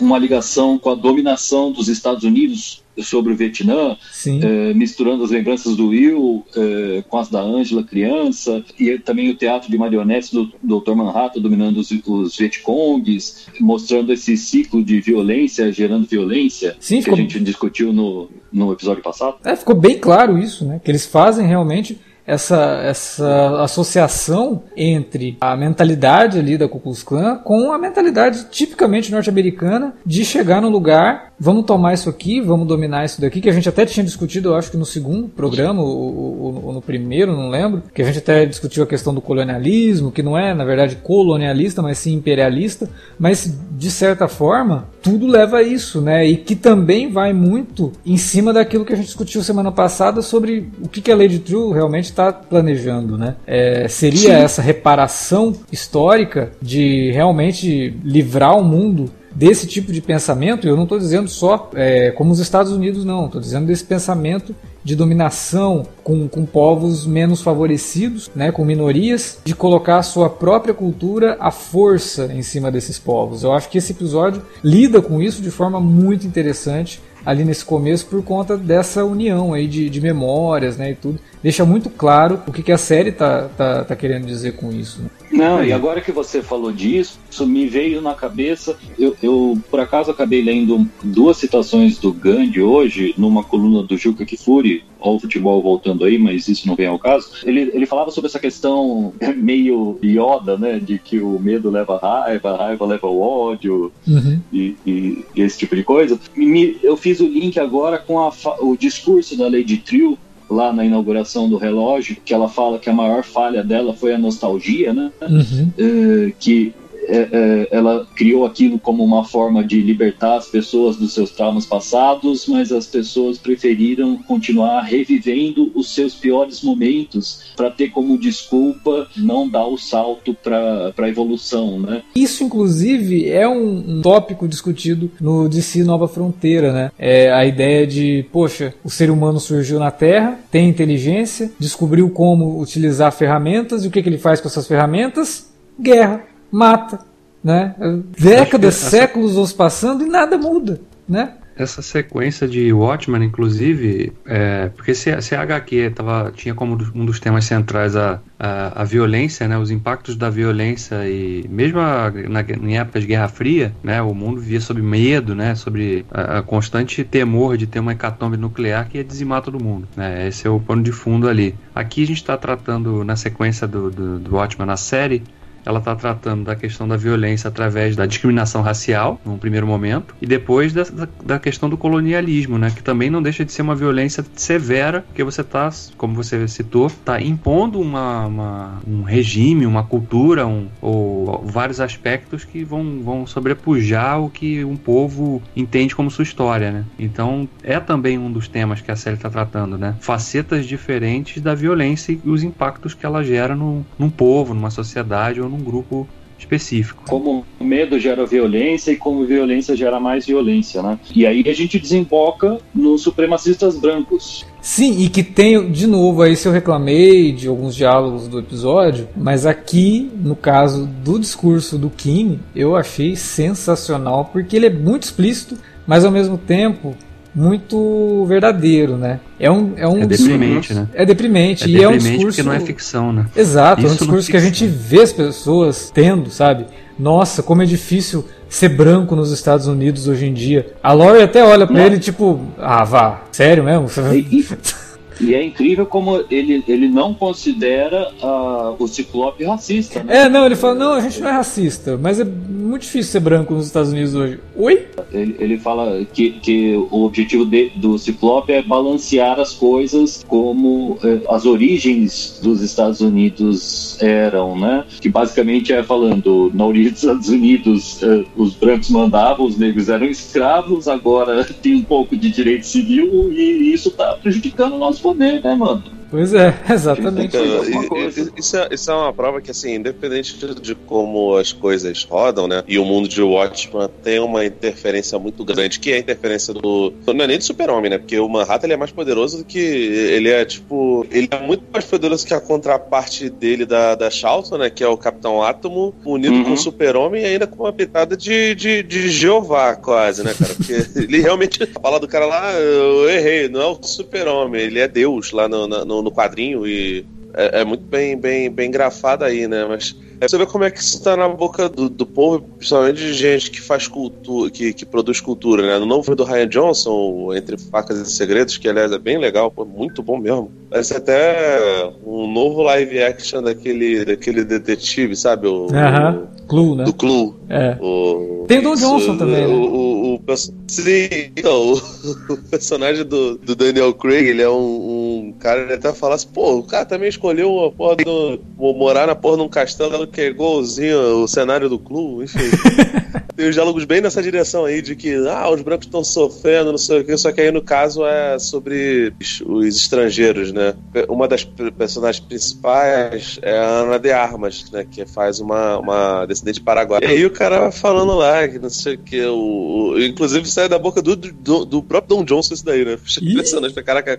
uma ligação com a dominação dos Estados Unidos sobre o Vietnã, eh, misturando as lembranças do Will eh, com as da Angela criança, e também o teatro de marionetes do Dr. Manhattan dominando os, os Vietcongs, mostrando esse ciclo de violência gerando violência Sim, que ficou- a gente discutiu no, no episódio passado. É, ficou bem claro isso, né? Que eles fazem realmente essa, essa associação entre a mentalidade ali da Ku Klux Klan com a mentalidade tipicamente norte-americana de chegar no lugar, vamos tomar isso aqui, vamos dominar isso daqui, que a gente até tinha discutido, eu acho que no segundo programa, ou, ou- no primeiro, não lembro, que a gente até discutiu a questão do colonialismo, que não é, na verdade, colonialista, mas sim imperialista, mas de certa forma tudo leva a isso, né? E que também vai muito em cima daquilo que a gente discutiu semana passada sobre o que, a Lady True realmente está planejando, né? É, seria Sim. essa reparação histórica de realmente livrar o mundo desse tipo de pensamento, eu não estou dizendo só é, como os Estados Unidos, não, estou dizendo desse pensamento de dominação com, com povos menos favorecidos, né, com minorias, de colocar a sua própria cultura à força em cima desses povos. Eu acho que esse episódio lida com isso de forma muito interessante ali nesse começo por conta dessa união aí de, de memórias né, e tudo. Deixa muito claro o que, que a série tá, tá, tá querendo dizer com isso. Né? Não, e agora que você falou disso, isso me veio na cabeça. Eu, eu, por acaso acabei lendo duas citações do Gandhi hoje, numa coluna do Juca Kifuri, ao futebol voltando aí, mas isso não vem ao caso. Ele, ele falava sobre essa questão meio Yoda, né? De que o medo leva a raiva, a raiva leva o ódio uhum. e, e, e, esse tipo de coisa. Me, eu fiz o link agora com a, o discurso da Lady Trill lá na inauguração do relógio, que ela fala que a maior falha dela foi a nostalgia, né? Uhum. É, que é, é, ela criou aquilo como uma forma de libertar as pessoas dos seus traumas passados, mas as pessoas preferiram continuar revivendo os seus piores momentos para ter como desculpa não dar o salto para a evolução, né? Isso, inclusive, é um, um, tópico discutido no DC Nova Fronteira, né? É a ideia de, poxa, o ser humano surgiu na Terra, tem inteligência, descobriu como utilizar ferramentas e o que, que ele faz com essas ferramentas? Guerra mata. Né? Décadas, séculos vão passando e nada muda. Né? Essa sequência de Watchmen, inclusive, é, porque se, se a HQ tava, tinha como um dos temas centrais a, a, a violência, né, os impactos da violência e mesmo a, na, em épocas de Guerra Fria, né, o mundo via sob medo, né, sobre a, a, constante temor de ter uma hecatombe nuclear que ia dizimar todo mundo. Né, esse é o pano de fundo ali. Aqui a gente está tratando, na sequência do, do, do Watchmen na série, ela está tratando da questão da violência através da discriminação racial, num primeiro momento, e depois da, da, questão do colonialismo, né, que também não deixa de ser uma violência severa, porque você está, como você citou, está impondo uma, uma, um regime, uma cultura, um, ou vários aspectos que vão, vão sobrepujar o que um povo entende como sua história. Né? Então, é também um dos temas que a série está tratando, né? facetas diferentes da violência e os impactos que ela gera no, num povo, numa sociedade ou num grupo específico. Como medo gera violência e como violência gera mais violência, né? E aí a gente desemboca nos supremacistas brancos. Sim, e que tem, de novo, aí se eu reclamei de alguns diálogos do episódio, mas aqui, no caso do discurso do Kim, eu achei sensacional, porque ele é muito explícito, mas ao mesmo tempo muito verdadeiro, né? É um é um é deprimente, né? É deprimente, é e deprimente é um discurso porque não é ficção, né? Exato, Isso é um discurso que a gente vê as pessoas tendo, sabe? Nossa, como é difícil ser branco nos Estados Unidos hoje em dia. A Lori até olha para ele tipo, ah, vá, sério mesmo? E, e é incrível como ele, ele não considera uh, o Ciclope racista. Né? É, não, ele fala, não, a gente não é racista, mas é muito difícil ser branco nos Estados Unidos hoje. Oi? Ele, ele fala que, que o objetivo de, do Ciclope é balancear as coisas como eh, as origens dos Estados Unidos eram, né? Que basicamente é falando, na origem dos Estados Unidos eh, os brancos mandavam, os negros eram escravos, agora tem um pouco de direito civil e isso está prejudicando o nosso poder, né, mano? Pois é, exatamente. Então, isso, é, isso é uma prova que, assim, independente de, de, como as coisas rodam, né? E o mundo de Watchmen tem uma interferência muito grande, que é a interferência do. Não é nem do super-homem, né? Porque o Manhattan ele é mais poderoso do que. Ele é, tipo. Ele é muito mais poderoso que a contraparte dele da, da Charlton, né? Que é o Capitão Átomo, unido uhum. com o super-homem e ainda com uma pitada de, de, de Jeová, quase, né, cara? Porque ele realmente fala do cara lá, eu errei, não é o super-homem, ele é Deus lá no, no no, quadrinho e é, é, muito bem, bem, bem grafado aí, né? Mas é você vê como é que isso tá na boca do, do povo, principalmente de gente que faz cultura, que, que produz cultura, né? No novo filme do Ryan Johnson, Entre Facas e Segredos, que aliás é bem legal, pô, muito bom mesmo. Parece até um novo live action daquele, daquele detetive, sabe? O, uh -huh. Clue, né? Do Clue. É. O, Tem o Don Johnson também, né? O, o, o, sim, então, o, personagem do, do Daniel Craig, ele é um, um cara, até fala assim, pô, o cara também escolheu a porra do, morar na porra de um castelo que é igualzinho o cenário do Clue, enfim. Tem os diálogos bem nessa direção aí, de que ah, os brancos estão sofrendo, não sei o que, só que aí no caso é sobre os estrangeiros, né? Uma das personagens principais é a Ana de Armas, né? Que faz uma, uma descendente paraguaia. E aí o cara vai falando lá, que não sei o que, o, o, inclusive sai da boca do, do, do próprio Don Johnson isso daí, né? Impressionante, caraca,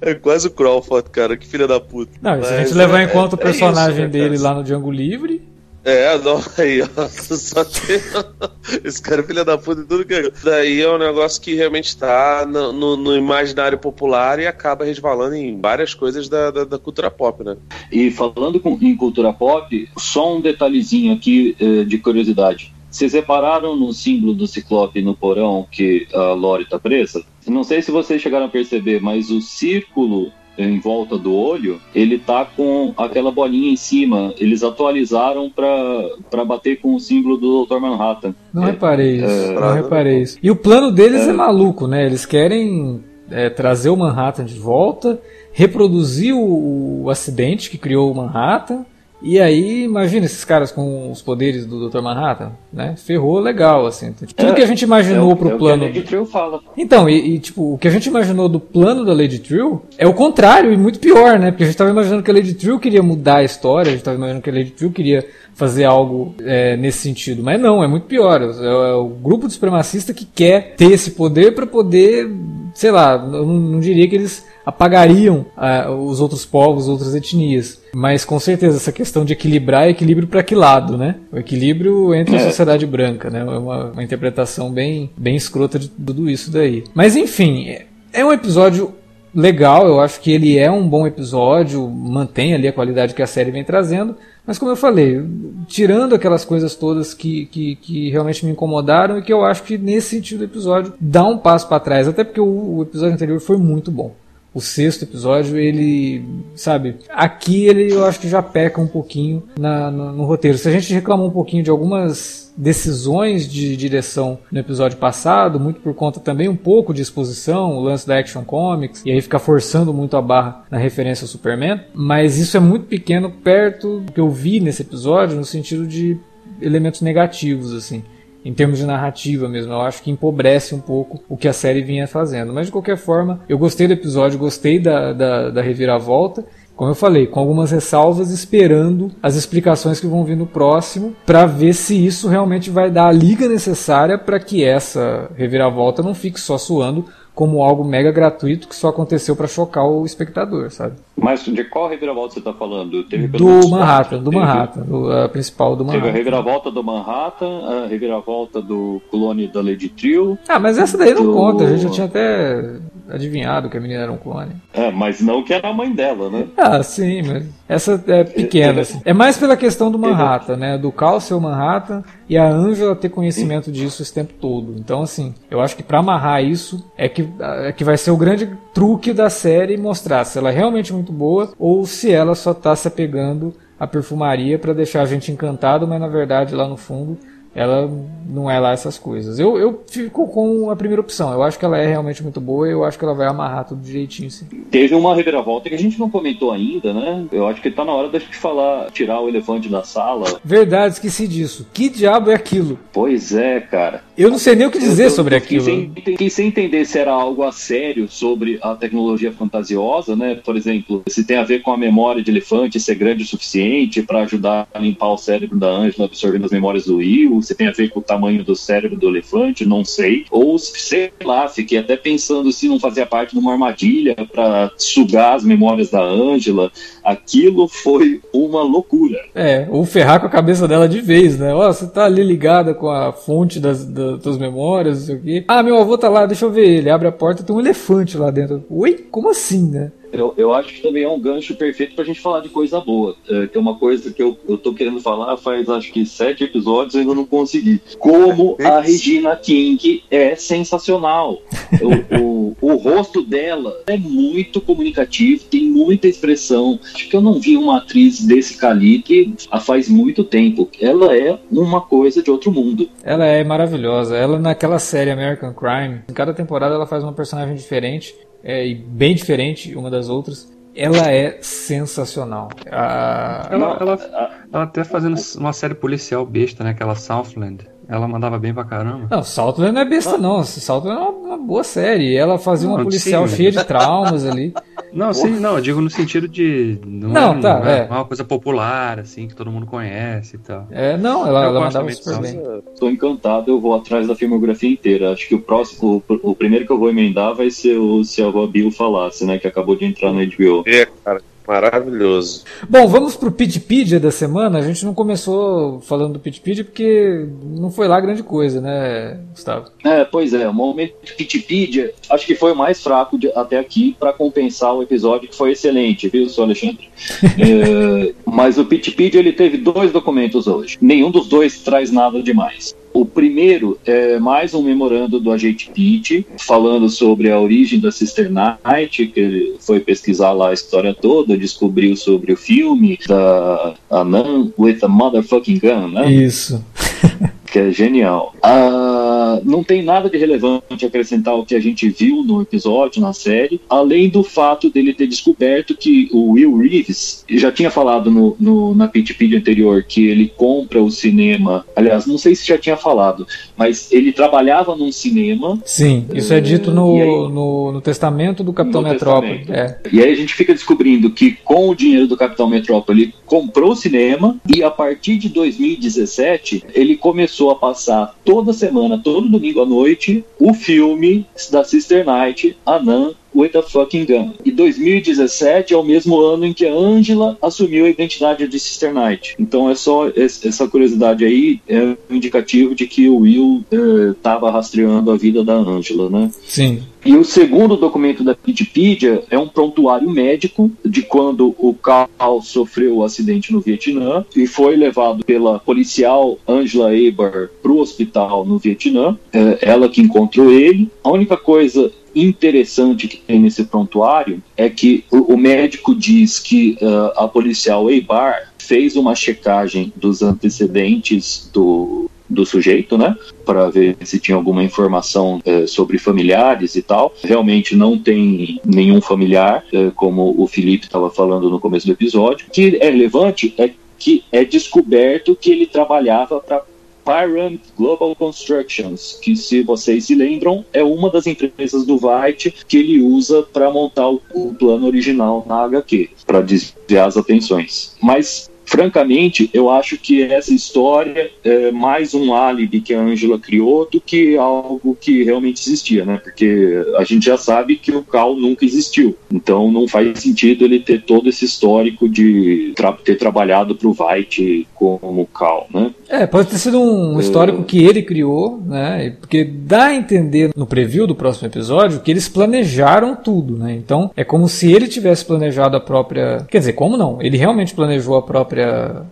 é quase o Crawford, cara, que filha da puta. Não, se a gente levar em conta o é personagem isso, né, dele lá no Django Livre, é, não, aí, ó, só tem. Esse cara é filho da puta e tudo que. É. Daí é um negócio que realmente tá no, no, no imaginário popular e acaba resvalando em várias coisas da, da, da cultura pop, né? E falando com, em cultura pop, só um detalhezinho aqui eh, de curiosidade. Vocês repararam no símbolo do Ciclope no porão que a Lori tá presa? Não sei se vocês chegaram a perceber, mas o círculo em volta do olho, ele tá com aquela bolinha em cima. Eles atualizaram para bater com o símbolo do Dr. Manhattan. Não é, reparei isso, é, não reparei isso. E o plano deles é, é maluco, né? Eles querem é, trazer o Manhattan de volta, reproduzir o, o acidente que criou o Manhattan e aí, imagina esses caras com os poderes do Dr. Manhattan, né? Ferrou legal, assim. Tudo é, que a gente imaginou é, pro é plano. Que a Lady Trill fala. Então, e, e, tipo, o que a gente imaginou do plano da Lady Trill é o contrário e muito pior, né? Porque a gente tava imaginando que a Lady Trill queria mudar a história, a gente tava imaginando que a Lady Trill queria fazer algo é, nesse sentido. Mas não, é muito pior. É, é o grupo de supremacista que quer ter esse poder para poder, sei lá, eu não, não diria que eles apagariam uh, os outros povos, outras etnias. Mas com certeza essa questão de equilibrar é equilíbrio para que lado, né? O equilíbrio entre a é. sociedade branca, né? É uma, uma interpretação bem, bem escrota de tudo isso daí. Mas enfim, é, é um episódio legal, eu acho que ele é um bom episódio, mantém ali a qualidade que a série vem trazendo, mas como eu falei, tirando aquelas coisas todas que, que, que realmente me incomodaram e que eu acho que nesse sentido o episódio dá um passo para trás, até porque o, o episódio anterior foi muito bom o sexto episódio, ele, sabe, aqui ele eu acho que já peca um pouquinho na, no, no, roteiro. Se a gente reclamou um pouquinho de algumas decisões de direção no episódio passado, muito por conta também um pouco de exposição, o lance da Action Comics, e aí ficar forçando muito a barra na referência ao Superman, mas isso é muito pequeno perto do que eu vi nesse episódio, no sentido de elementos negativos, assim em termos de narrativa mesmo. Eu acho que empobrece um pouco o que a série vinha fazendo. Mas de qualquer forma, eu gostei do episódio, gostei da, da, da reviravolta. Como eu falei, com algumas ressalvas, esperando as explicações que vão vir no próximo, para ver se isso realmente vai dar a liga necessária para que essa reviravolta não fique só suando como algo mega gratuito que só aconteceu para chocar o espectador, sabe? Mas de qual reviravolta você está falando? Teve do Manhattan, do teve, Manhattan, do, a principal do Manhattan. Teve a reviravolta do Manhattan, a reviravolta do clone da Lady Trio. Ah, mas essa daí não do... conta, a gente já tinha até adivinhado que a menina era um clone. É, mas não que era a mãe dela, né? Ah, sim, mas essa é pequena. Assim. É mais pela questão do Manhattan, né? Do Cal ser o Manhattan e a Angela ter conhecimento disso esse tempo todo. Então, assim, eu acho que para amarrar isso é que, é que vai ser o grande truque da série mostrar se ela é realmente muito boa ou se ela só tá se apegando à perfumaria para deixar a gente encantado, mas na verdade lá no fundo ela não é lá essas coisas. Eu, eu fico com a primeira opção. Eu acho que ela é realmente muito boa e eu acho que ela vai amarrar tudo direitinho, sim. Teve uma reviravolta que a gente não comentou ainda, né? Eu acho que tá na hora da gente falar, tirar o elefante da sala. Verdade, esqueci disso. Que diabo é aquilo? Pois é, cara. Eu não sei nem o que dizer eu, sobre eu, aquilo. Quem sem entender se era algo a sério sobre a tecnologia fantasiosa, né? Por exemplo, se tem a ver com a memória de elefante ser grande o suficiente para ajudar a limpar o cérebro da Angela absorvendo as memórias do Will se tem a ver com o tamanho do cérebro do elefante, não sei. Ou, sei lá, fiquei até pensando se não fazia parte de uma armadilha para sugar as memórias da Ângela. Aquilo foi uma loucura. É, ou ferrar com a cabeça dela de vez, né? Ó, oh, você tá ali ligada com a fonte das, das tuas memórias, não sei o quê. Ah, meu avô tá lá, deixa eu ver ele. Abre a porta, tem um elefante lá dentro. Oi? Como assim, né? Eu, eu acho que também é um gancho perfeito pra gente falar de coisa boa. É, que é uma coisa que eu, eu tô querendo falar faz acho que sete episódios e ainda não consegui. Como a Regina King é sensacional. O, o, o, rosto dela é muito comunicativo, tem muita expressão. Acho que eu não vi uma atriz desse calibre há faz muito tempo. Ela é uma coisa de outro mundo. Ela é maravilhosa. Ela naquela série American Crime, em cada temporada ela faz uma personagem diferente é, e bem diferente uma das outras. Ela é sensacional. A... Ela, ela, ela até fazendo uma série policial besta, né? Aquela Southland. Ela mandava bem pra caramba. Não, Saltland não é besta, não. Saltland é uma, uma boa série. Ela fazia uma Não, policial sim. cheia de traumas ali. Não, sim, não, eu digo no sentido de. Não, Não, é, tá, não é é. uma coisa popular, assim, que todo mundo conhece e tal. É, não, ela, Eu ela mandava super bem. Tô encantado, eu vou atrás da filmografia inteira. Acho que o próximo, o, o primeiro que eu vou emendar vai ser o Se a Bill Falasse, né? Que acabou de entrar na HBO. É, cara, maravilhoso. Bom, vamos pro Pitpedia da semana. A gente não começou falando do Pitpedia porque não foi lá grande coisa, né, Gustavo? É, pois é, o momento de Wikipedia acho que foi o mais fraco de- até aqui para compensar o episódio que foi excelente, viu, seu Alexandre? É, mas o Wikipedia ele teve dois documentos hoje. Nenhum dos dois traz nada demais. O primeiro é mais um memorando do agente Pitt, falando sobre a origem da Sister Night, que ele foi pesquisar lá a história toda, descobriu sobre o filme da Anan with a Motherfucking Gun, né? Isso. que é genial. Ah, não tem nada de relevante acrescentar ao que a gente viu no episódio, na série, além do fato dele ter descoberto que o Will Reeves já tinha falado no, no, na Pitpedia anterior que ele compra o cinema. Aliás, não sei se já tinha falado, mas ele trabalhava num cinema Sim, isso é dito no, aí? no, no testamento do Capitão Metrópole. É. E aí a gente fica descobrindo que com o dinheiro do Capitão Metrópole ele comprou o cinema e a partir de 2017 ele começou a passar toda semana, todo domingo à noite, o filme da Sister Night, Anan with a fucking gun. E 2017 é o mesmo ano em que a Angela assumiu a identidade de Sister Night. Então é só es- essa curiosidade aí é um indicativo de que o Will estava rastreando a vida da Angela, né? Sim. E o segundo documento da Wikipedia é um prontuário médico de quando o Carl sofreu o acidente no Vietnã e foi levado pela policial Angela Aber para o hospital no Vietnã. É ela que encontrou ele. A única coisa interessante que tem nesse prontuário é que o, o médico diz que ah, a policial Eibar fez uma checagem dos antecedentes do, do sujeito, né? Para ver se tinha alguma informação eh, sobre familiares e tal. Realmente não tem nenhum familiar, eh, como o Felipe estava falando no começo do episódio. O que é relevante é que é descoberto que ele trabalhava para Pyramid Global Constructions, que se vocês se lembram, é uma das empresas do White que ele usa para montar o, o plano original na HQ, para desviar as atenções. Mas francamente, eu acho que essa história é mais um álibi que a Angela criou do que algo que realmente existia, né? Porque a gente já sabe que o Cal nunca existiu. Então não faz sentido ele ter todo esse histórico de tra ter trabalhado para o White como Cal, né? É, pode ter sido um histórico que ele criou, né? Porque dá a entender no preview do próximo episódio que eles planejaram tudo, né? Então é como se ele tivesse planejado a própria. Quer dizer, como não? Ele realmente planejou a própria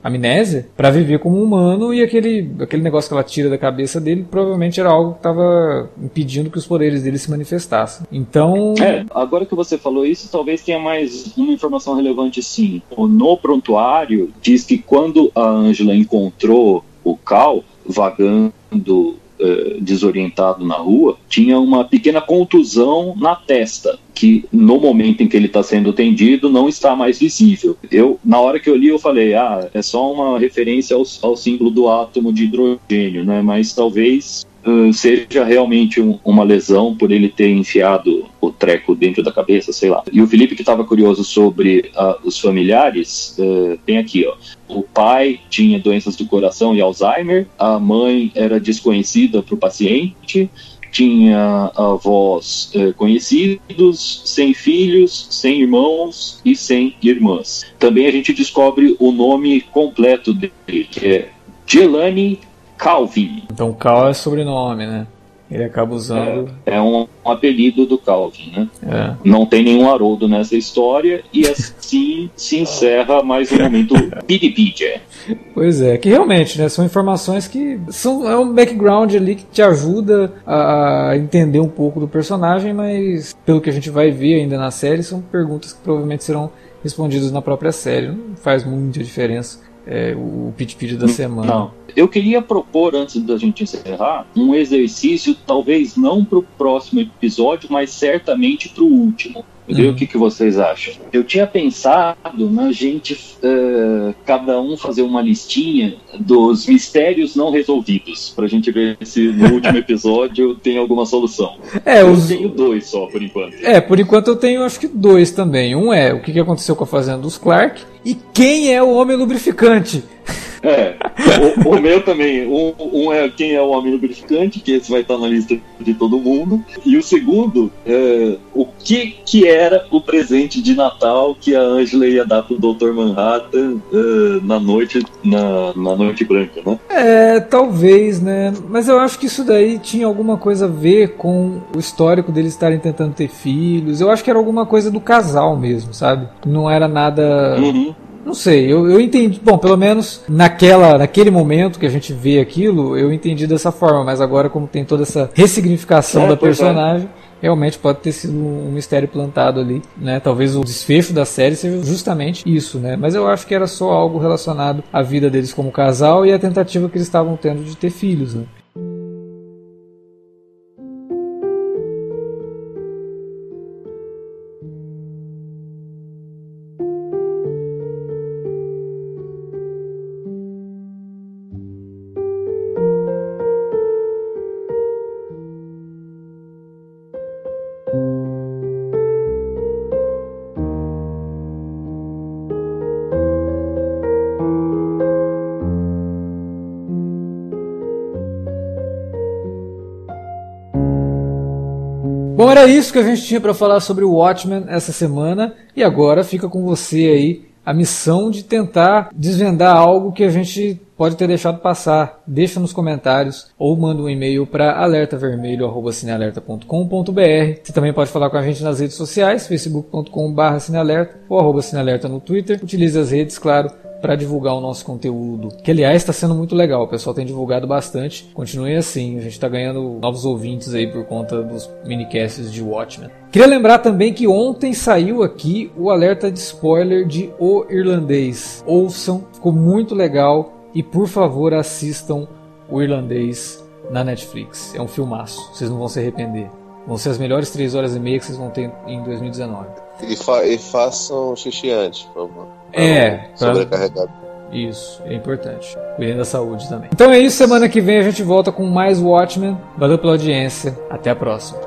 amnésia para viver como um humano e aquele, aquele negócio que ela tira da cabeça dele provavelmente era algo que estava impedindo que os poderes dele se manifestassem. Então. É, agora que você falou isso, talvez tenha mais uma informação relevante sim. No prontuário, diz que quando a Angela encontrou o Cal vagando desorientado na rua, tinha uma pequena contusão na testa, que no momento em que ele está sendo atendido não está mais visível. Eu, na hora que eu li, eu falei, ah, é só uma referência ao, ao símbolo do átomo de hidrogênio, né? Mas talvez uh, seja realmente um- uma lesão por ele ter enfiado o treco dentro da cabeça, sei lá. E o Felipe que estava curioso sobre ah, os familiares, eh, tem aqui, ó. O pai tinha doenças do coração e Alzheimer, a mãe era desconhecida para o paciente, tinha avós eh, conhecidos, sem filhos, sem irmãos e sem irmãs. Também a gente descobre o nome completo dele, que é Jelani Calvin. Então Cal é sobrenome, né? Ele acaba usando. É um, um apelido do Calvin, né? É. Não tem nenhum Haroldo nessa história e assim se encerra mais um momento Wikipedia. Pois é, que realmente, né, são informações que são é um background ali que te ajuda a, a entender um pouco do personagem, mas pelo que a gente vai ver ainda na série, são perguntas que provavelmente serão respondidas na própria série. Não faz muita diferença é, o pitch da semana. Não. Eu queria propor, antes da gente encerrar, um exercício, talvez não para o próximo episódio, mas certamente para o último. Uhum. o que, que vocês acham. Eu tinha pensado na gente, uh, cada um fazer uma listinha dos mistérios não resolvidos, pra gente ver se no último episódio tem alguma solução. É, eu os... tenho dois só, por enquanto. É, por enquanto eu tenho acho que dois também. Um é o que aconteceu com a fazenda dos Clark e quem é o homem lubrificante. É, o, o, meu também. Um, um, é quem é o homem lubrificante, que esse vai estar na lista de todo mundo. E o segundo, é, o que, que era o presente de Natal que a Angela ia dar pro Dr. Manhattan é, na noite na, na noite branca, né? É, talvez, né? Mas eu acho que isso daí tinha alguma coisa a ver com o histórico deles estarem tentando ter filhos. Eu acho que era alguma coisa do casal mesmo, sabe? Não era nada. Uhum não sei, eu, eu entendi. Bom, pelo menos naquela, naquele momento que a gente vê aquilo, eu entendi dessa forma, mas agora, como tem toda essa ressignificação é, da é. personagem. É. Realmente pode ter sido um mistério plantado ali, né? Talvez o desfecho da série seja justamente isso, né? Mas eu acho que era só algo relacionado à vida deles como casal e à tentativa que eles estavam tendo de ter filhos, né? Bom, era isso que a gente tinha para falar sobre o Watchmen essa semana e agora fica com você aí a missão de tentar desvendar algo que a gente pode ter deixado passar. Deixa nos comentários ou manda um e-mail para alertavermelho@cinealerta.com.br. Você também pode falar com a gente nas redes sociais, facebook.com/cinealerta ou cinealerta no Twitter. Utilize as redes, claro, para divulgar o nosso conteúdo, que aliás está sendo muito legal. O pessoal tem divulgado bastante. Continue assim, a gente está ganhando novos ouvintes aí por conta dos minicasts de Watchmen. Queria lembrar também que ontem saiu aqui o alerta de spoiler de O Irlandês. Ouçam, ficou muito legal e por favor assistam O Irlandês na Netflix. É um filmaço, vocês não vão se arrepender. Vão ser as melhores três horas e meia que vocês vão ter em 2019. E, fa e façam xixi antes, por favor. É. Pra... Sobrecarregado. Isso, é importante. Cuidem da saúde também. Então é isso, semana que vem a gente volta com mais Watchmen. Valeu pela audiência. Até a próxima.